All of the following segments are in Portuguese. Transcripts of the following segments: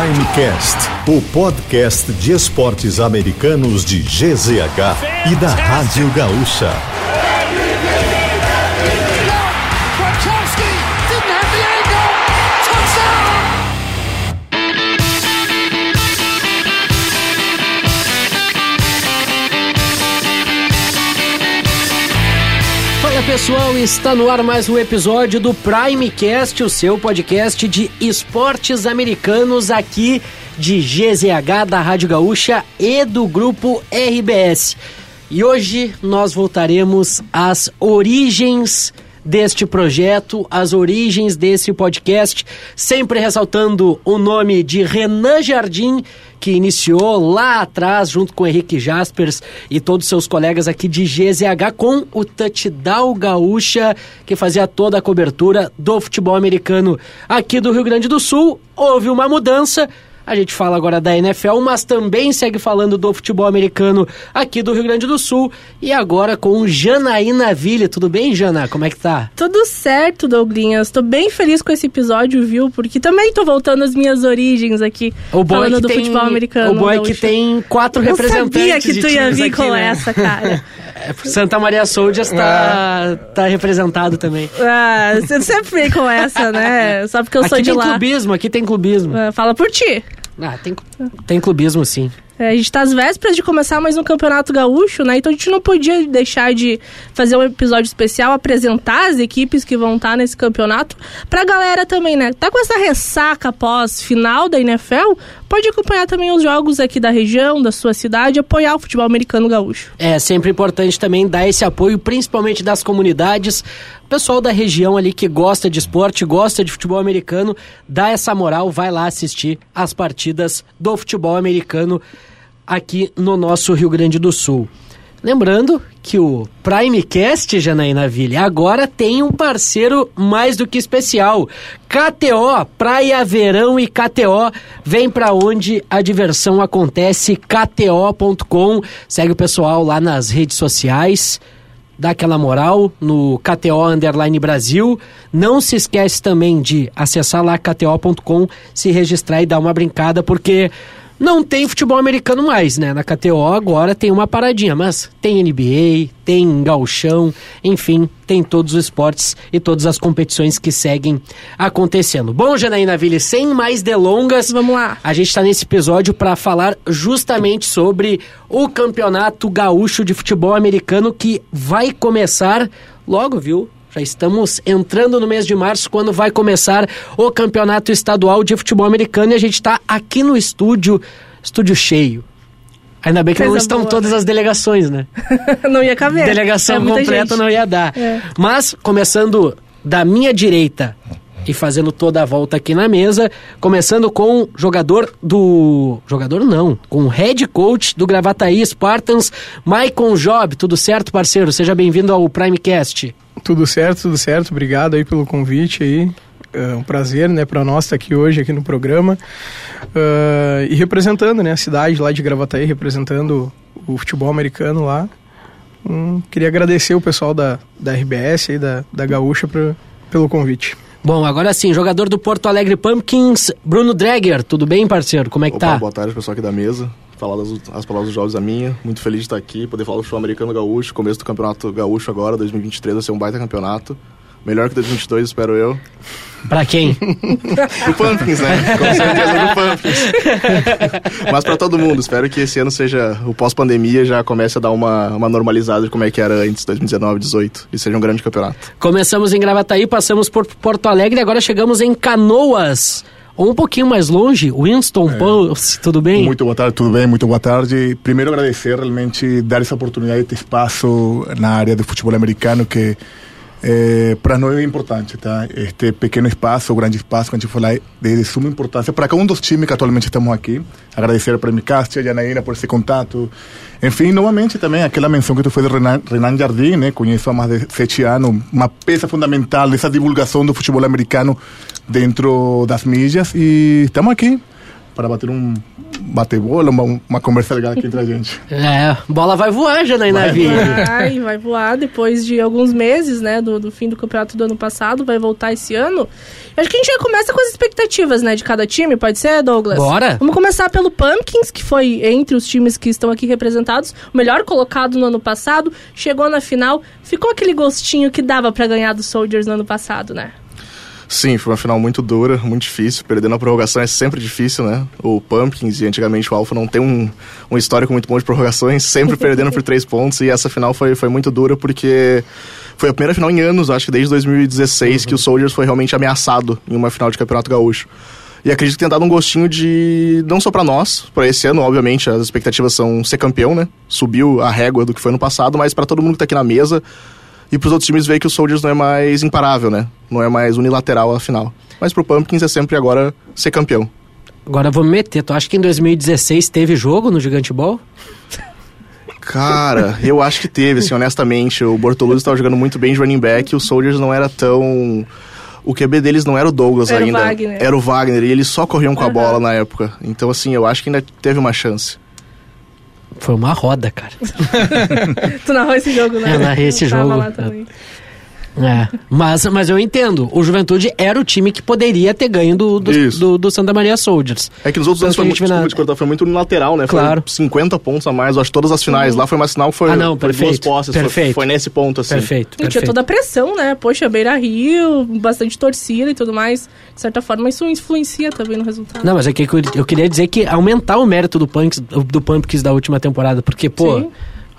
Primecast, o podcast de esportes americanos de GZH e da Rádio Gaúcha. Pessoal, está no ar mais um episódio do Primecast, o seu podcast de esportes americanos aqui de GZH da Rádio Gaúcha e do grupo RBS. E hoje nós voltaremos às origens deste projeto, as origens desse podcast, sempre ressaltando o nome de Renan Jardim, que iniciou lá atrás, junto com Henrique Jaspers e todos seus colegas aqui de GZH, com o Touchdown Gaúcha, que fazia toda a cobertura do futebol americano aqui do Rio Grande do Sul. Houve uma mudança. A gente fala agora da NFL, mas também segue falando do futebol americano aqui do Rio Grande do Sul. E agora com Janaína Ville. Tudo bem, Jana? Como é que tá? Tudo certo, Douglinhas. Tô bem feliz com esse episódio, viu? Porque também tô voltando às minhas origens aqui, O bom falando é do tem, futebol americano. O bom é que tem quatro Eu representantes sabia que de tu ia vir com né? essa, cara. É, Santa Maria Soldiers tá, tá representado também. ah, você sempre vem com essa, né? Só porque eu sou aqui de tem lá. clubismo, aqui tem clubismo. Ah, fala por ti. Ah, tem, tem clubismo sim. É, a gente tá às vésperas de começar mais um campeonato gaúcho, né? Então a gente não podia deixar de fazer um episódio especial, apresentar as equipes que vão estar nesse campeonato pra galera também, né? Tá com essa ressaca pós final da NFL, pode acompanhar também os jogos aqui da região, da sua cidade, apoiar o futebol americano gaúcho. É sempre importante também dar esse apoio, principalmente das comunidades. Pessoal da região ali que gosta de esporte, gosta de futebol americano, dá essa moral, vai lá assistir as partidas do futebol americano aqui no nosso Rio Grande do Sul. Lembrando que o Primecast, Janaína Ville, agora tem um parceiro mais do que especial. KTO, Praia Verão e KTO, vem pra onde a diversão acontece, kto.com. Segue o pessoal lá nas redes sociais dá aquela moral no KTO Underline Brasil. Não se esquece também de acessar lá kto.com, se registrar e dar uma brincada, porque não tem futebol americano mais, né? Na KTO agora tem uma paradinha, mas tem NBA, tem gauchão, enfim, tem todos os esportes e todas as competições que seguem acontecendo. Bom, Janaína Ville, sem mais delongas, Vamos lá. a gente está nesse episódio para falar justamente sobre o Campeonato Gaúcho de Futebol Americano que vai começar logo, viu? Já estamos entrando no mês de março, quando vai começar o Campeonato Estadual de Futebol Americano e a gente está aqui no estúdio, estúdio cheio. Ainda bem que não Coisa estão boa, todas as delegações, né? não ia caber. Delegação É completa gente. não ia dar. É. Mas, começando da minha direita e fazendo toda a volta aqui na mesa, começando com jogador do. Jogador não, com o head coach do Gravataí Spartans, Maicon Job. Tudo certo, parceiro? Seja bem-vindo ao Primecast. Tudo certo, tudo certo. Obrigado aí pelo convite aí. É um prazer, né, para nós estar aqui hoje aqui no programa Ah, e representando, né, a cidade lá de Gravataí, representando o futebol americano lá. Hum, queria agradecer o pessoal da, da RBS aí da, da Gaúcha pra, pelo convite. Bom, agora sim, jogador do Porto Alegre Pumpkins, Bruno Dreger. Tudo bem, parceiro? Como é que Opa, tá? boa tarde, pessoal aqui da mesa. Falar das, as palavras dos jogos a minha. Muito feliz de estar aqui, poder falar do show americano gaúcho. Começo do campeonato gaúcho agora, 2023, vai ser um baita campeonato. Melhor que 2022, espero eu. Pra quem? Pro Pumpkins, né? Com certeza pro Pumpkins. Mas pra todo mundo, espero que esse ano seja o pós-pandemia, já comece a dar uma, uma normalizada de como é que era antes, 2019, 2018. E seja um grande campeonato. Começamos em Gravataí, passamos por Porto Alegre e agora chegamos em Canoas. Ou um pouquinho mais longe, Winston Post, tudo bem? Muito boa tarde, tudo bem? Muito boa tarde. Primeiro agradecer realmente dar essa oportunidade, esse espaço na área do futebol americano que eh, para nós é importante, tá? Este pequeno espaço, grande espaço que a gente fala é de, de suma importância para cada um dos times que atualmente estamos aqui. Agradecer para Micastia e Janaína por esse contato. Enfim, novamente também aquela menção que tu fez de Renan, Renan Jardim, né? Conheço há mais de sete anos, uma peça fundamental dessa divulgação do futebol americano dentro das mídias e estamos aqui para bater um bate-bola, uma, uma conversa legal aqui entre a gente. É, bola vai voar, Janaína Vai Ville. Vai, vai voar depois de alguns meses, né, do, do fim do campeonato do ano passado, vai voltar esse ano. Acho que a gente já começa com as expectativas, né, de cada time, pode ser, Douglas? Bora. Vamos começar pelo Pumpkins, que foi entre os times que estão aqui representados, o melhor colocado no ano passado, chegou na final, ficou aquele gostinho que dava pra ganhar dos Soldiers no ano passado, né? Sim, foi uma final muito dura, muito difícil. Perder na prorrogação é sempre difícil, né? O Pumpkins e antigamente o Alpha não tem um, um histórico muito bom de prorrogações, sempre perdendo por três pontos. E essa final foi, foi muito dura porque foi a primeira final em anos, acho que desde 2016, que o Soldiers foi realmente ameaçado em uma final de Campeonato Gaúcho. E acredito que tem dado um gostinho de. Não só pra nós, pra esse ano, obviamente, as expectativas são ser campeão, né? Subiu a régua do que foi no passado, mas pra todo mundo que tá aqui na mesa e pros outros times ver que o Soldiers não é mais imparável, né? Não é mais unilateral a final. Mas pro Pumpkins é sempre agora ser campeão. Agora eu vou me meter. Tu acha que em 2016 teve jogo no Gigante Ball? Cara, eu acho que teve, assim, honestamente. O Bortoluzzi estava jogando muito bem de running back e o Soldiers não era tão. O QB deles não era o Douglas Era o ainda. Wagner. Era o Wagner e eles só corriam com a Aham. bola na época. Então, assim, eu acho que ainda teve uma chance. Foi uma roda, cara. Tu narrou esse jogo, né? Eu narrei esse Eu jogo. É. Mas, mas eu entendo. O Juventude era o time que poderia ter ganho do, do, do, do Santa Maria Soldiers. É que nos outros Tanto anos foi muito, na- desculpa foi muito unilateral, né? Claro. Foi 50 pontos a mais, eu acho, todas as finais. Lá foi uma final que foi, Ah, não, foi duas perfeito, posses. Foi, perfeito. foi nesse ponto, assim. Perfeito. E tinha perfeito. toda a pressão, né? Poxa, Beira Rio, bastante torcida e tudo mais. De certa forma, isso influencia também no resultado. Não, mas é que eu, eu queria dizer que aumentar o mérito do Punks, do Pumpkins da última temporada, porque, pô, Sim.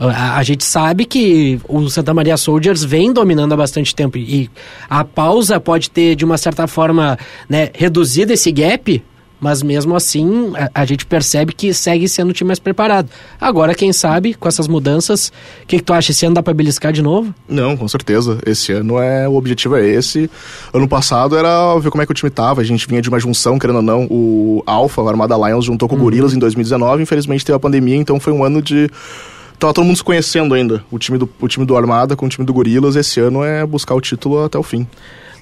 A, a gente sabe que o Santa Maria Soldiers vem dominando há bastante tempo e a pausa pode ter, de uma certa forma, né, reduzido esse gap, mas mesmo assim a, a gente percebe que segue sendo o time mais preparado. Agora, quem sabe, com essas mudanças, o que, que tu acha? Esse ano dá pra beliscar de novo? Não, com certeza. Esse ano é o objetivo é esse. Ano passado era ver como é que o time tava. A gente vinha de uma junção, querendo ou não. O Alpha, o Armada Lions, juntou com o Gorilas em 2019. Infelizmente teve a pandemia, então foi um ano de. Tava todo mundo se conhecendo ainda. O time do, o time do Armada com o time do Gorilas. Esse ano é buscar o título até o fim.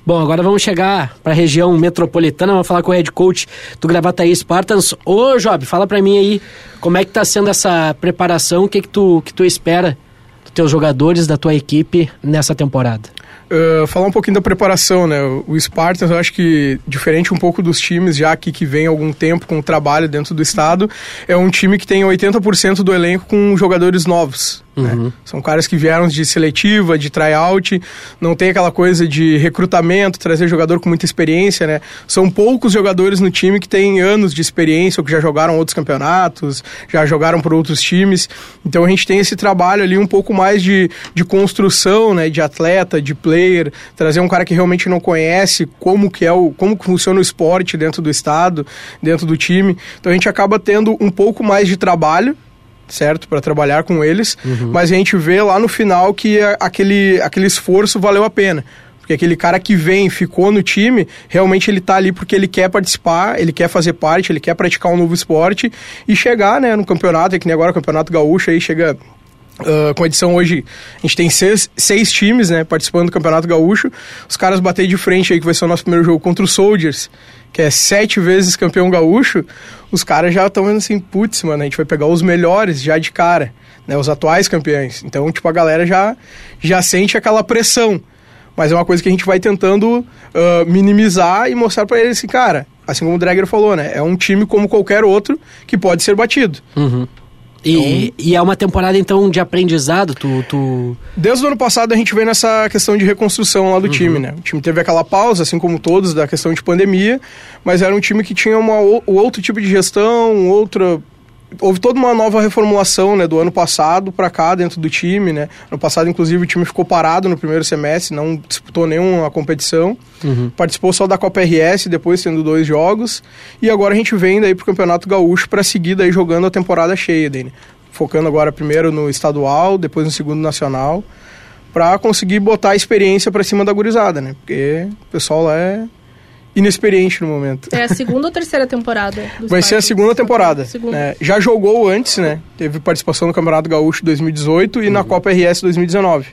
Bom, agora vamos chegar para a região metropolitana, vamos falar com o head coach do Gravataí Spartans. Ô, Job, fala para mim aí, como é que tá sendo essa preparação, o que que tu, que tu espera dos teus jogadores, da tua equipe nessa temporada? Uh, falar um pouquinho da preparação, né? O Spartans, eu acho que, diferente um pouco dos times já aqui que vem algum tempo com trabalho dentro do estado, é um time que tem 80% do elenco com jogadores novos. Né? São caras que vieram de seletiva, de tryout, não tem aquela coisa de recrutamento, trazer jogador com muita experiência, né? São poucos jogadores no time que têm anos de experiência ou que já jogaram outros campeonatos, já jogaram por outros times. Então a gente tem esse trabalho ali um pouco mais de, de construção, né? De atleta, de player, trazer um cara que realmente não conhece como que é o como funciona o esporte dentro do estado, dentro do time. Então a gente acaba tendo um pouco mais de trabalho certo para trabalhar com eles, mas a gente vê lá no final que aquele aquele esforço valeu a pena. Porque aquele cara que vem, ficou no time, realmente ele tá ali porque ele quer participar, ele quer fazer parte, ele quer praticar um novo esporte e chegar, né, no campeonato, é que nem agora o Campeonato Gaúcho aí chega ah, com a edição hoje, a gente tem seis, seis times, né, participando do Campeonato Gaúcho. Os caras bater de frente aí, que vai ser o nosso primeiro jogo contra o Soldiers, que é sete vezes campeão gaúcho. Os caras já estão vendo assim, putz, mano, a gente vai pegar os melhores já de cara, né, os atuais campeões. Então, tipo, a galera já, já sente aquela pressão. Mas é uma coisa que a gente vai tentando ah, minimizar e mostrar pra eles assim, cara, assim como o Dragger falou, né, é um time como qualquer outro que pode ser batido. E, e é uma temporada, então, de aprendizado, tu... tu... Desde o ano passado a gente vem nessa questão de reconstrução lá do time, né? O time teve aquela pausa, assim como todos, da questão de pandemia, mas era um time que tinha uma, o- outro tipo de gestão, outra. Houve toda uma nova reformulação, né, do ano passado para cá dentro do time, né? Ano passado, inclusive, o time ficou parado no primeiro semestre, não disputou nenhuma competição. Participou só da Copa RS, depois tendo dois jogos. E agora a gente vem daí pro Campeonato Gaúcho para seguir daí jogando a temporada cheia, daí, né? Focando agora primeiro no estadual, depois no segundo nacional para conseguir botar a experiência para cima da gurizada, né? Porque o pessoal lá é inexperiente no momento. É a segunda ou terceira temporada? do Vai ser a segunda temporada. Segunda. né? Já jogou antes, né? Teve participação no Campeonato Gaúcho 2018 e na Copa RS 2019.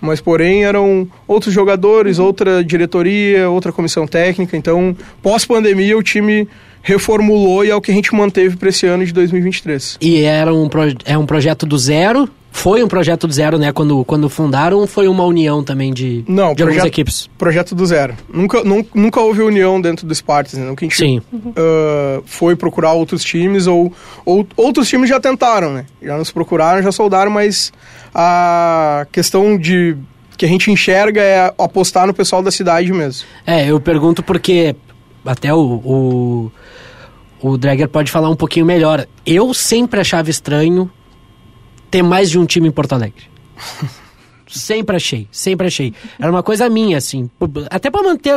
mas porém eram outros jogadores, outra diretoria, outra comissão técnica. Então, pós-pandemia, o time reformulou e é o que a gente manteve para esse ano de 2023. E era um, pro, é um projeto do zero? Foi um projeto do zero, né? Quando, quando fundaram, foi uma união também de, Não, de projeto, algumas equipes? Projeto do zero. Nunca, nun- nunca houve união dentro do Spartans, né? Nunca a gente Sim. ah, foi procurar outros times ou, ou outros times já tentaram, né? Já nos procuraram, já soldaram, mas a questão de que a gente enxerga é apostar no pessoal da cidade mesmo. É, eu pergunto porque até o, o, o Dragger pode falar um pouquinho melhor. Eu sempre achava estranho ter mais de um time em Porto Alegre. sempre achei, sempre achei. Era uma coisa minha, assim. Até pra manter,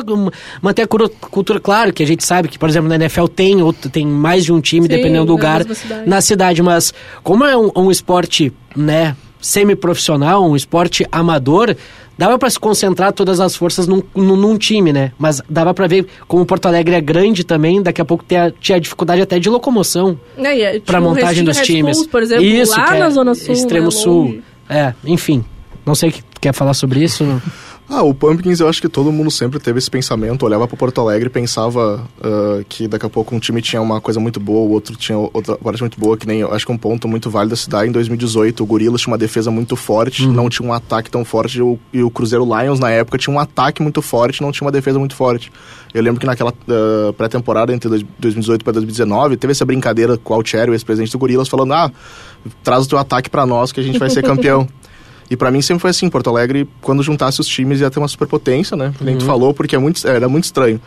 manter a cultura, claro, que a gente sabe que, por exemplo, na NFL tem, outro, tem mais de um time, Sim, dependendo do lugar, cidade. na cidade. Mas como é um, um esporte, né, semi-profissional, um esporte amador, dava pra se concentrar todas as forças num, num, num time, né? Mas dava pra ver como Porto Alegre é grande também, daqui a pouco tinha, tinha dificuldade até de locomoção É, é, o montagem dos Red times. Bulls, por exemplo, Isso, lá que é na Zona Sul. Extremo né, Sul. É, enfim. Não sei o que quer falar sobre isso. Ah, o Pumpkins eu acho que todo mundo sempre teve esse pensamento, olhava pro Porto Alegre e pensava ah, que daqui a pouco um time tinha uma coisa muito boa, o outro tinha outra parte muito boa, que nem eu acho que um ponto muito válido da cidade em 2018, o Gorilas tinha uma defesa muito forte, não tinha um ataque tão forte, e o, e o Cruzeiro Lions na época tinha um ataque muito forte, não tinha uma defesa muito forte. Eu lembro que naquela ah, pré-temporada entre dois- 2018 para 2019, teve essa brincadeira com o Altieri, o ex-presidente do Gorilas, falando: "Ah, traz o teu ataque para nós que a gente vai ser campeão". E pra mim sempre foi assim, Porto Alegre, quando juntasse os times ia ter uma superpotência, né? Que nem tu falou, porque é muito, era muito estranho.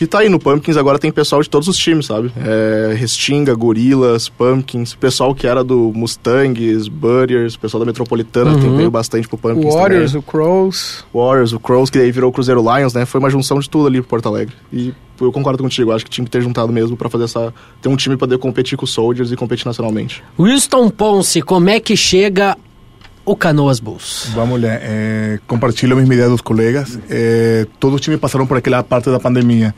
E tá aí, no Pumpkins agora tem pessoal de todos os times, sabe? É, Restinga, Gorilas, Pumpkins, pessoal que era do Mustangs, Buddiers, pessoal da Metropolitana, tem veio bastante pro O Pumpkins Warriors, também. o Crows. Warriors, o Crows, que daí virou o Cruzeiro Lions, né? Foi uma junção de tudo ali pro Porto Alegre. E eu concordo contigo, acho que tinha que ter juntado mesmo pra fazer essa... Ter um time pra poder competir com os Soldiers e competir nacionalmente. Winston Ponce, como é que chega o Canoas Bulls? Vamos lá, eh, compartilho a mesma ideia dos colegas. Eh, todos os times passaram por aquela parte da pandemia.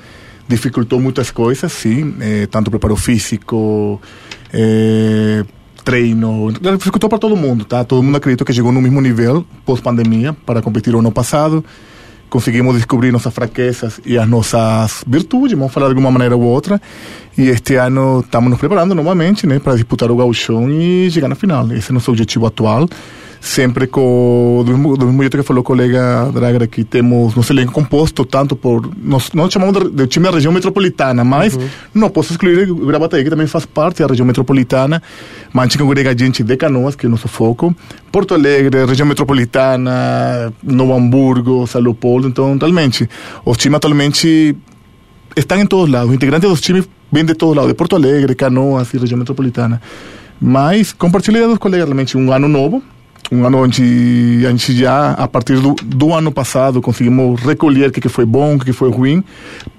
Dificultou muitas coisas, sim, eh, tanto preparo físico, treino, dificultou para todo mundo, tá? Todo mundo acredita que chegou no mesmo nível pós-pandemia para competir o ano passado. Conseguimos descobrir nossas fraquezas e as nossas virtudes, vamos falar de alguma maneira ou outra. E este ano estamos nos preparando novamente, né, para disputar o gauchão e chegar na final. Esse é o nosso objetivo atual. Sempre com, do mesmo, do mesmo jeito que falou o colega Drager aqui, temos nosso elenco composto tanto por, nós, nós chamamos de, de time da região metropolitana, mas não posso excluir o Gravataí, que também faz parte da região metropolitana, mas congrega gente de Canoas, que é o nosso foco, Porto Alegre, região metropolitana, Novo Hamburgo, São Leopoldo, então realmente, os times atualmente estão em todos lados. Os integrantes dos times vêm de todos lados, de Porto Alegre, Canoas e região metropolitana. Mas ideia dos colegas realmente um ano novo, um ano onde a gente já, a partir do, do ano passado, conseguimos recolher o que, que foi bom, o que, que foi ruim,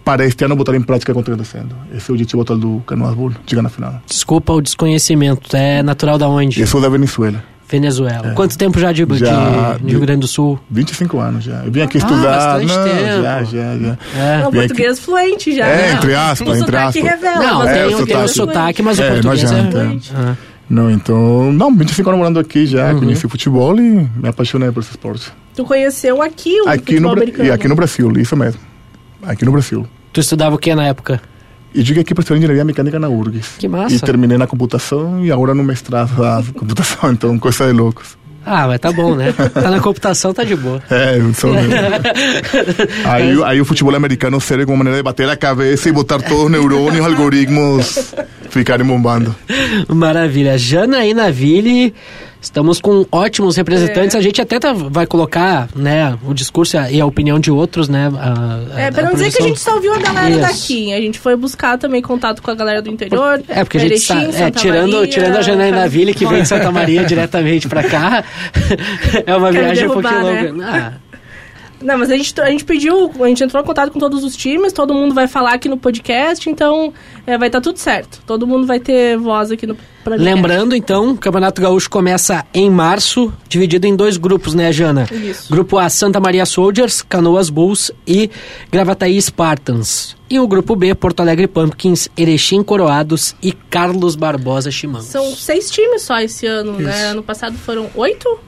para este ano botar em prática o que está acontecendo. Esse é o objetivo atual do Canoas Bull, chegar na final. Desculpa o desconhecimento, é natural da onde? Eu sou da Venezuela. Venezuela. Quanto tempo já de, de- Já- de Rio Grande do Sul? 25 anos já. Eu vim aqui Ah, estudar. bastante não, tempo. Já, já, já. É. Não, Vem português fluente já. É, né? entre aspas, o entre sotaque aspas. revela. Não, mas é, tem, o o, tem o sotaque. sotaque, mas o É, não português é... Ah. Não, então. Não, 25 anos morando aqui já, conheci futebol e me apaixonei por esse esporte. Tu conheceu aqui o Aqui futebol no, americano. e aqui no Brasil, isso mesmo. Aqui no Brasil. Tu estudava o que na época? E cheguei aqui para estudar engenharia mecânica na URGS. Que massa. E terminei na computação e agora no mestrado da computação, então coisa de loucos. Ah, mas tá bom, né? Tá na computação, tá de boa. É, mesmo. aí, o- aí o futebol americano serve como maneira de bater a cabeça e botar todos os neurônios, algoritmos ficarem bombando. Maravilha. Janaína Ville, estamos com ótimos representantes. A gente até tá- vai colocar né, o discurso e a, a opinião de outros, né? a- a- É, pra a não dizer que a gente só ouviu a galera Isso. daqui. A gente foi buscar também contato com a galera do interior. É, porque a gente está é, tirando, Maria, tirando a Janaína Ville, que vem de Santa Maria diretamente pra cá. é uma Quer me viagem um derrubar, pouquinho né? longa. Ah, Não, mas a gente, a gente pediu, a gente entrou em contato com todos os times, todo mundo vai falar aqui no podcast, então é, vai estar tudo certo. Todo mundo vai ter voz aqui no podcast. Lembrando, então, o Campeonato Gaúcho começa em março, dividido em dois grupos, né, Jana? Isso. Grupo A, Santa Maria Soldiers, Canoas Bulls e Gravataí Spartans. E o grupo B, Porto Alegre Pumpkins, Erechim Coroados e Carlos Barbosa Chimangos. São seis times só esse ano, né? Ano passado foram oito?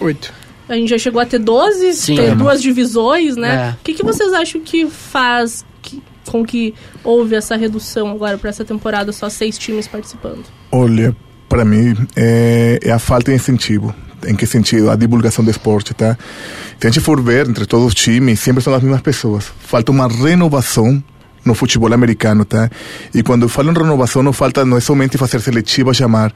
Oito. A gente já chegou a ter 12, Sim. ter É. duas divisões, né? É. O que, que vocês acham que faz que- com que houve essa redução agora para essa temporada, só seis times participando? Olha, para mim é, é a falta de incentivo. Em que sentido? A divulgação do esporte, tá? Se a gente for ver entre todos os times, sempre são as mesmas pessoas. Falta uma renovação no futebol americano, tá? E quando eu falo em renovação, não falta não é somente fazer seletiva, chamar,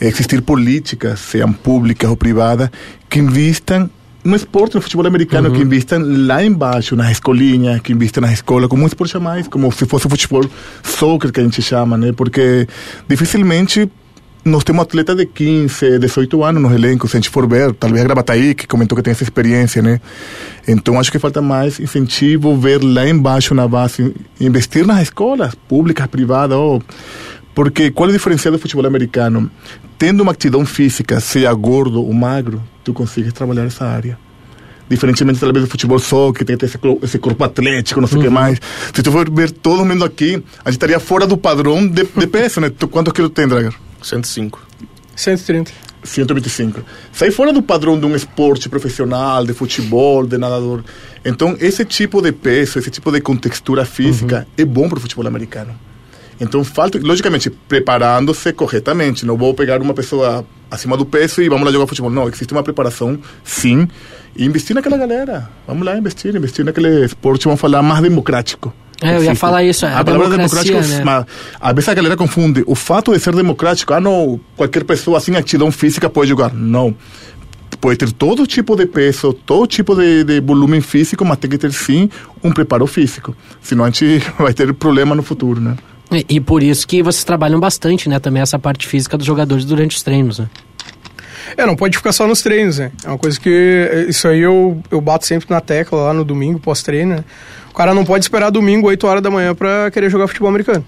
é existir políticas, sejam públicas ou privadas, que investam no esporte, no futebol americano, que investam lá embaixo, nas escolinhas, que investam nas escolas, como um esporte mais, como se fosse o futebol soccer que a gente chama, né? Porque dificilmente nós temos atletas de 15, 18 anos nos elencos, se a gente for ver, talvez a Gravataí, que comentou que tem essa experiência, né? Então acho que falta mais incentivo, ver lá embaixo na base, investir nas escolas públicas, privadas, ou... porque qual é o diferencial do futebol americano? Tendo uma atividade física, seja gordo ou magro, tu consegues trabalhar essa área. Diferentemente, talvez, do futebol só, que tem que ter esse, esse corpo atlético, não sei o que mais. Se tu for ver todo mundo aqui, a gente estaria fora do padrão de, de peso, né? Tu, quantos quilos tem, Dragar? 105. 130. 125. Sai fora do padrão de um esporte profissional, de futebol, de nadador. Então, esse tipo de peso, esse tipo de contextura física é bom para o futebol americano. Então, falta, logicamente, preparando-se corretamente. Não vou pegar uma pessoa acima do peso e vamos lá jogar futebol. Não, existe uma preparação, sim, e investir naquela galera. Vamos lá investir, investir naquele esporte, vamos falar, mais democrático. É, eu ia falar isso, a A, palavra democrático, né? mas às vezes a galera confunde o fato de ser democrático, ah, não, qualquer pessoa sem aptidão física pode jogar. Não. Pode ter todo tipo de peso, todo tipo de, de volume físico, mas tem que ter sim um preparo físico. Senão a gente vai ter problema no futuro, né? E, e por isso que vocês trabalham bastante, né? Também essa parte física dos jogadores durante os treinos, né? É, não pode ficar só nos treinos, né? É uma coisa que. é, Isso aí eu, eu bato sempre na tecla lá no domingo, pós-treino, né? O cara não pode esperar domingo, 8 horas da manhã, pra querer jogar futebol americano.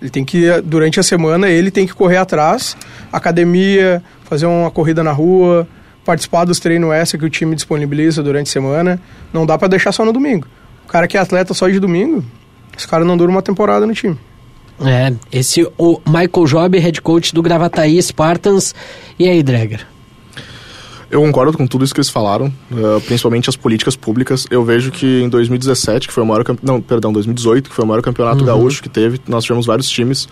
Ele tem que, durante a semana, ele tem que correr atrás, academia, fazer uma corrida na rua, participar dos treinos extra que o time disponibiliza durante a semana. Não dá pra deixar só no domingo. O cara que é atleta só de domingo, esse cara não dura uma temporada no time. É, esse o Michael Job, head coach do Gravataí Spartans. E aí, Dreger? Eu concordo com tudo isso que eles falaram, eh, principalmente as políticas públicas. Eu vejo que em 2017, que foi o maior campe... não, perdão, 2018, que foi o maior campeonato gaúcho que teve, nós tivemos vários times.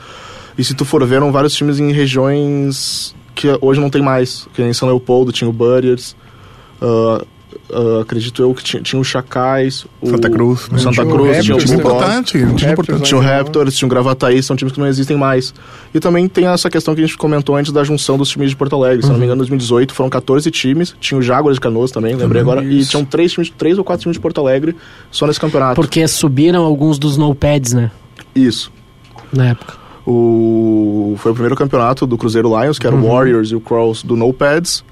E se tu for ver, eram vários times em regiões que hoje não tem mais. Que nem São Leopoldo tinha o Burriers, ah, ah, acredito eu que tinha, tinha o Chacais, o Santa Cruz, né? Santa Tinha o Cruz, tinha o Raptors, Um time né? Bulldogs. importante, um time importante. Tinha o. Raptors, tinha o Gravataí, são times que não existem mais. E também tem essa questão que a gente comentou antes da junção dos times de Porto Alegre. Se não me engano, em 2018 foram 14 times, tinha o Jaguars de Canoas também, lembrei agora, e tinham três, times, três ou quatro times de Porto Alegre só nesse campeonato. Porque subiram alguns dos no-pads, né? Isso. Na época. O... Foi o primeiro campeonato do Cruzeiro Lions, que era o Warriors e o Crows do No Pads.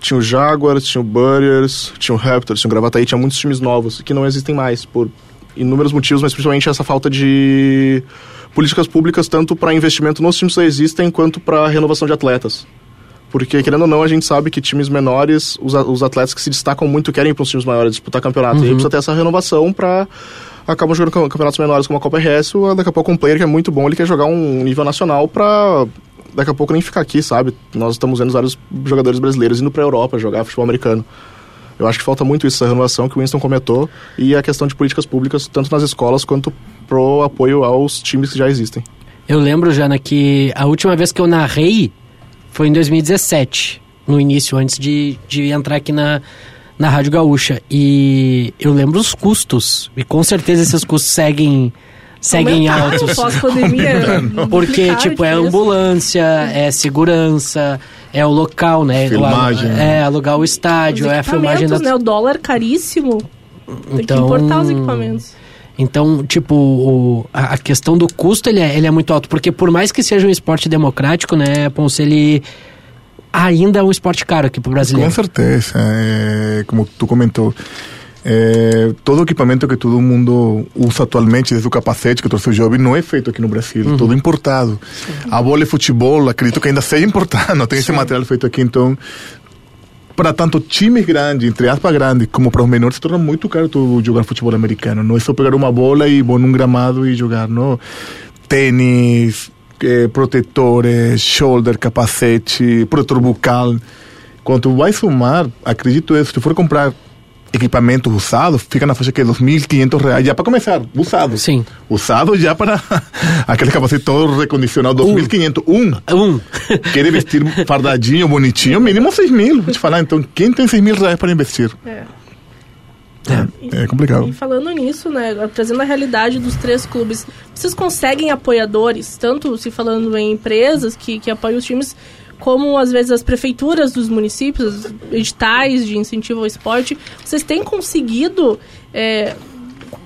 Tinha o Jaguars, tinha o Burriers, tinha o Raptors, tinha o Gravataí, tinha muitos times novos que não existem mais por inúmeros motivos, mas principalmente essa falta de políticas públicas tanto para investimento nos times que já existem quanto para renovação de atletas. Porque, querendo ou não, a gente sabe que times menores, os, os atletas que se destacam muito querem ir para os times maiores disputar campeonato. E aí precisa ter essa renovação para acabam jogando cam- campeonatos menores como a Copa RS, ou daqui a pouco um player que é muito bom, ele quer jogar um nível nacional para daqui a pouco nem ficar aqui, sabe? Nós estamos vendo vários jogadores brasileiros indo para a Europa jogar futebol americano. Eu acho que falta muito isso, essa renovação que o Winston comentou e a questão de políticas públicas, tanto nas escolas quanto pro apoio aos times que já existem. Eu lembro, Jana, que a última vez que eu narrei foi em 2017, no início, antes de, de entrar aqui na, na Rádio Gaúcha. E eu lembro os custos. E com certeza esses custos seguem, seguem Aumentaram altos. Pós-pandemia. Porque, tipo, é ambulância, é segurança, é o local, né? Filmagem. É, alugar o estádio, Os é a filmagem da... equipamentos, né? O dólar caríssimo. Tem Então- que importar os equipamentos. Então, tipo, o- a, a questão do custo, ele é, ele é muito alto. Porque por mais que seja um esporte democrático, né, Ponce, ele ainda é um esporte caro aqui pro Com brasileiro. certeza, é, como tu comentou, é, todo o equipamento que todo mundo usa atualmente, desde o capacete que trouxe o jovem, não é feito aqui no Brasil, todo importado. A bola de futebol, acredito que ainda seja importado, não tem esse material feito aqui, então para tanto times grandes, entre aspas grandes, como para os menores, se torna muito caro tu jogar futebol americano. Não é só pegar uma bola e vou num gramado e jogar, não. Tênis, eh, protetores, shoulder, capacete, protetor bucal. Quando tu vai somar, acredito eu, se tu for comprar equipamentos usados, fica na faixa que 2.500 reais já para começar, usado. Sim. Usado já para aquele capacete todo recondicionado, 2.500. Um. Um. Querer vestir fardadinho, bonitinho, mínimo 6 mil. Vou te falar, então, quem tem 6 mil reais para investir? É. É complicado. E falando nisso, né, trazendo a realidade dos três clubes, vocês conseguem apoiadores, tanto se falando em empresas que, que apoiam os times, como às vezes as prefeituras dos municípios, editais de incentivo ao esporte, vocês têm conseguido é,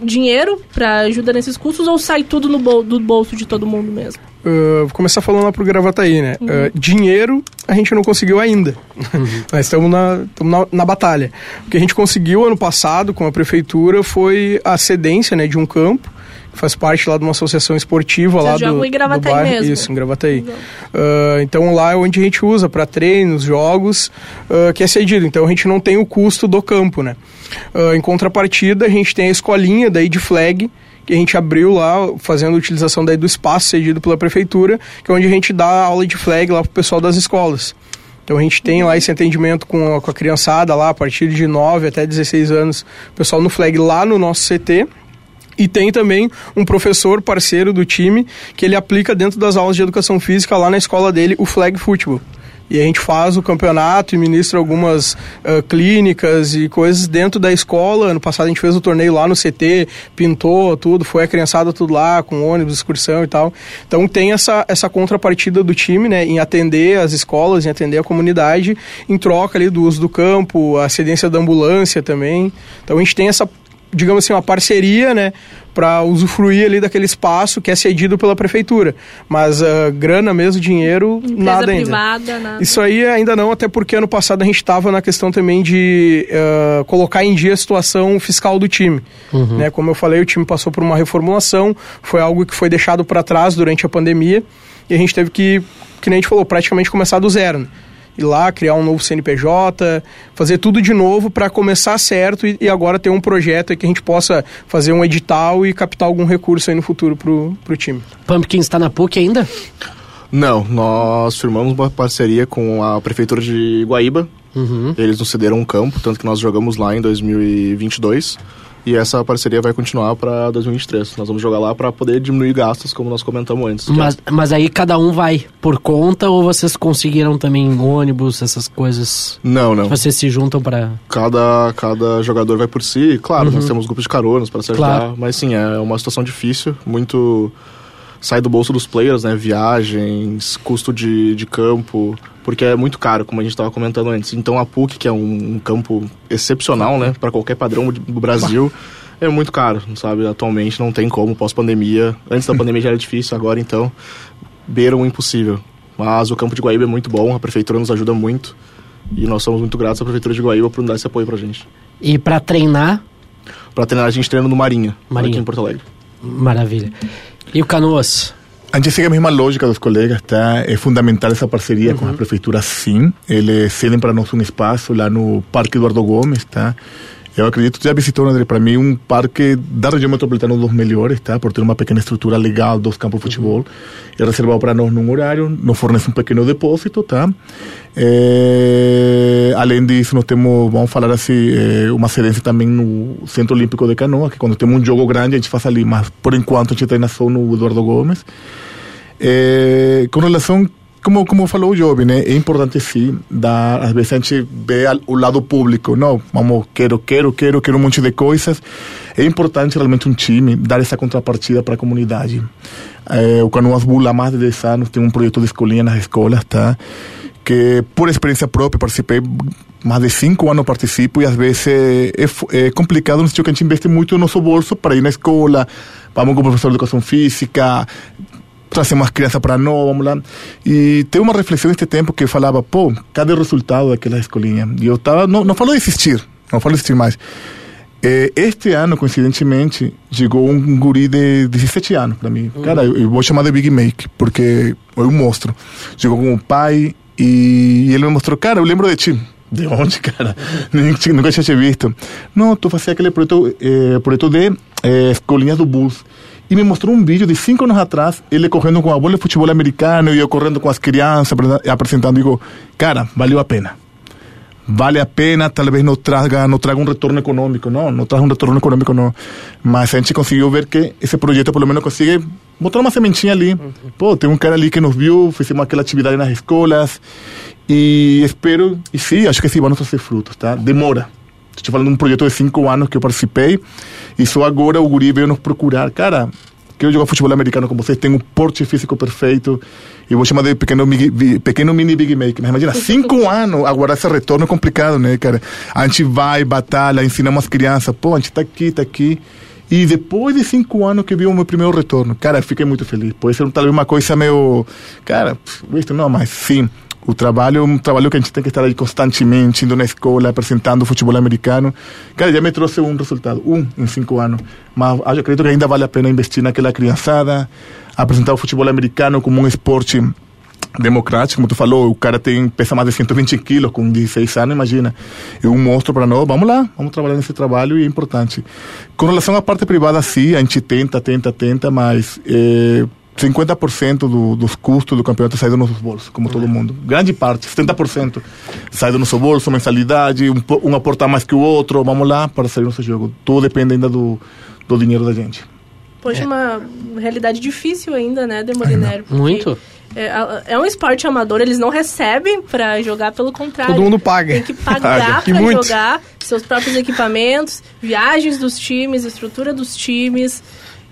dinheiro para ajuda nesses custos ou sai tudo no bol do bolso de todo mundo mesmo? Uh, vou começar falando lá pro Gravataí, né? Uhum. Uh, dinheiro a gente não conseguiu ainda. Nós estamos na, na, na batalha. O que a gente conseguiu ano passado com a prefeitura foi a cedência né, de um campo faz parte lá de uma associação esportiva Vocês lá jogam do, em Gravataí do bairro. mesmo? Isso, em Gravataí. Uh, então lá é onde a gente usa para treinos, jogos, uh, que é cedido. Então a gente não tem o custo do campo, né? Uh, em contrapartida, a gente tem a escolinha daí de flag, que a gente abriu lá, fazendo utilização daí do espaço cedido pela prefeitura, que é onde a gente dá aula de flag lá pro pessoal das escolas. Então a gente tem lá esse atendimento com a, com a criançada lá, a partir de 9 até 16 anos, o pessoal no flag lá no nosso CT. E tem também um professor parceiro do time que ele aplica dentro das aulas de educação física lá na escola dele o flag football. E a gente faz o campeonato e ministra algumas uh, clínicas e coisas dentro da escola. Ano passado a gente fez o torneio lá no CT, pintou tudo, foi a criançada tudo lá, com ônibus, excursão e tal. Então tem essa, essa contrapartida do time, né, em atender as escolas, em atender a comunidade, em troca ali do uso do campo, a cedência da ambulância também. Então a gente tem essa digamos assim, uma parceria, né, para usufruir ali daquele espaço que é cedido pela prefeitura. Mas uh, grana mesmo, dinheiro, Empresa nada ainda. privada, nada. Isso aí ainda não, até porque ano passado a gente estava na questão também de uh, colocar em dia a situação fiscal do time. Né? Como eu falei, o time passou por uma reformulação, foi algo que foi deixado para trás durante a pandemia e a gente teve que, que nem a gente falou, praticamente começar do zero. Né? Ir lá, criar um novo CNPJ, fazer tudo de novo para começar certo e, e, agora ter um projeto que a gente possa fazer um edital e captar algum recurso aí no futuro pro, pro time. Pumpkins está na PUC ainda? Não, nós firmamos uma parceria com a Prefeitura de Guaíba. Uhum. Eles nos cederam um campo, tanto que nós jogamos lá em 2022. E essa parceria vai continuar para 2023. Nós vamos jogar lá para poder diminuir gastos, como nós comentamos antes. Mas, mas aí cada um vai por conta ou vocês conseguiram também ônibus, essas coisas? Não, não. Vocês se juntam para. Cada, cada jogador vai por si. Claro, nós temos grupos de caronas para se ajudar. Uhum. Claro. Mas sim, é uma situação difícil. Muito sai do bolso dos players, né? Viagens, custo de, de campo, porque é muito caro, como a gente estava comentando antes. Então a PUC, que é um, um campo excepcional, né? Para qualquer padrão do Brasil, é muito caro, sabe? Atualmente não tem como, pós-pandemia. Antes da pandemia já era difícil, agora então beira o impossível. Mas o campo de Guaíba é muito bom, a prefeitura nos ajuda muito. E nós somos muito gratos à prefeitura de Guaíba por dar esse apoio pra gente. E para treinar? Para treinar a gente treina no Marinha, Marinha. aqui em Porto Alegre. Maravilha. E o Canoas? A gente segue a mesma lógica dos colegas, tá? É fundamental essa parceria uhum. com a prefeitura, sim. Eles cedem para nós um espaço lá no Parque Eduardo Gomes, tá? Eu acredito que já visitou, André, para mim, um parque da região metropolitana dos melhores, tá? Por ter uma pequena estrutura legal dos campos de futebol. É reservado para nós num horário, nos fornece um pequeno depósito, tá? É... Além disso, nós temos, vamos falar assim, é, uma cedência também no Centro Olímpico de Canoa, que quando temos um jogo grande a gente faz ali, mas por enquanto a gente treina só no Eduardo Gomes. É... Com relação como, como falou o jovem, né? É importante sim, dar, às vezes a gente vê o lado público, não, vamos, quero, quero, quero, quero um monte de coisas. É importante realmente um time dar essa contrapartida para a comunidade. É, o Canoas Bull há mais de 10 anos tem um projeto de escolinha nas escolas, tá? Que por experiência própria participei, mais de cinco anos participo e às vezes é, é, é complicado no sentido que a gente investe muito no nosso bolso para ir na escola, vamos com o professor de educação física, trazemos as crianças para nós, vamos lá. E tem uma reflexão neste tempo que falava, pô, cadê o resultado daquela escolinha? E eu estava, não, não falo de existir, não falo de existir mais. Eh, este ano, coincidentemente, chegou um guri de 17 anos para mim. Uhum. Cara, eu, eu, vou chamar de Big Make, porque é um monstro. Chegou com o pai e ele me mostrou, cara, eu lembro de ti. De onde, cara? Nunca tinha te visto. Não, tu fazia aquele projeto, eh, projeto de eh, escolinhas do bus e me mostrou um vídeo de cinco anos atrás, ele correndo com a bola de futebol americano e eu correndo com as crianças, apresentando. Digo, cara, valeu a pena. vale a pena, talvez não traga, não traga um retorno econômico, não, não traz um retorno econômico, não. Mas a gente conseguiu ver que esse projeto, pelo menos, consegue botar uma sementinha ali. Pô, tem um cara ali que nos viu, fizemos aquela atividade nas escolas e espero, e sim, acho que sim, vamos trazer frutos, tá? Demora. Estou falando de um projeto de cinco anos que eu participei e só agora o guri veio nos procurar. Cara, quero jogar futebol americano com vocês, tem um porte físico perfeito e vou chamar de pequeno, mini- pequeno mini Big Make. Mas imagina, cinco anos, aguardar esse retorno é complicado, né, cara? A gente vai, batalha, ensinamos as crianças, pô, a gente tá aqui, tá aqui. E depois de cinco anos que vi o meu primeiro retorno, cara, fiquei muito feliz. Pode ser talvez uma coisa meio. Cara, visto, não, mas sim. O trabalho é um trabalho que a gente tem que estar aí constantemente, indo na escola, apresentando futebol americano. Cara, já me trouxe um resultado, um em cinco anos. Mas eu acredito que ainda vale a pena investir naquela criançada, apresentar o futebol americano como um esporte democrático, como tu falou, o cara tem, pesa mais de 120 quilos com 16 anos, imagina. É um monstro para nós, vamos lá, vamos trabalhar nesse trabalho e é importante. Com relação à parte privada, sim, a gente tenta, tenta, tenta, mas eh, 50% do, dos custos do campeonato sai do nosso bolso, como todo mundo. Grande parte, 70% sai do nosso bolso, mensalidade, um, um aportar mais que o outro, vamos lá para sair nosso jogo. Tudo depende ainda do, do dinheiro da gente. Poxa, uma realidade difícil ainda, né, Demoliner? Porque Muito. É, a- é um esporte amador, eles não recebem pra jogar, pelo contrário. Todo mundo paga. Tem que pagar muito. jogar seus próprios equipamentos, viagens dos times, estrutura dos times.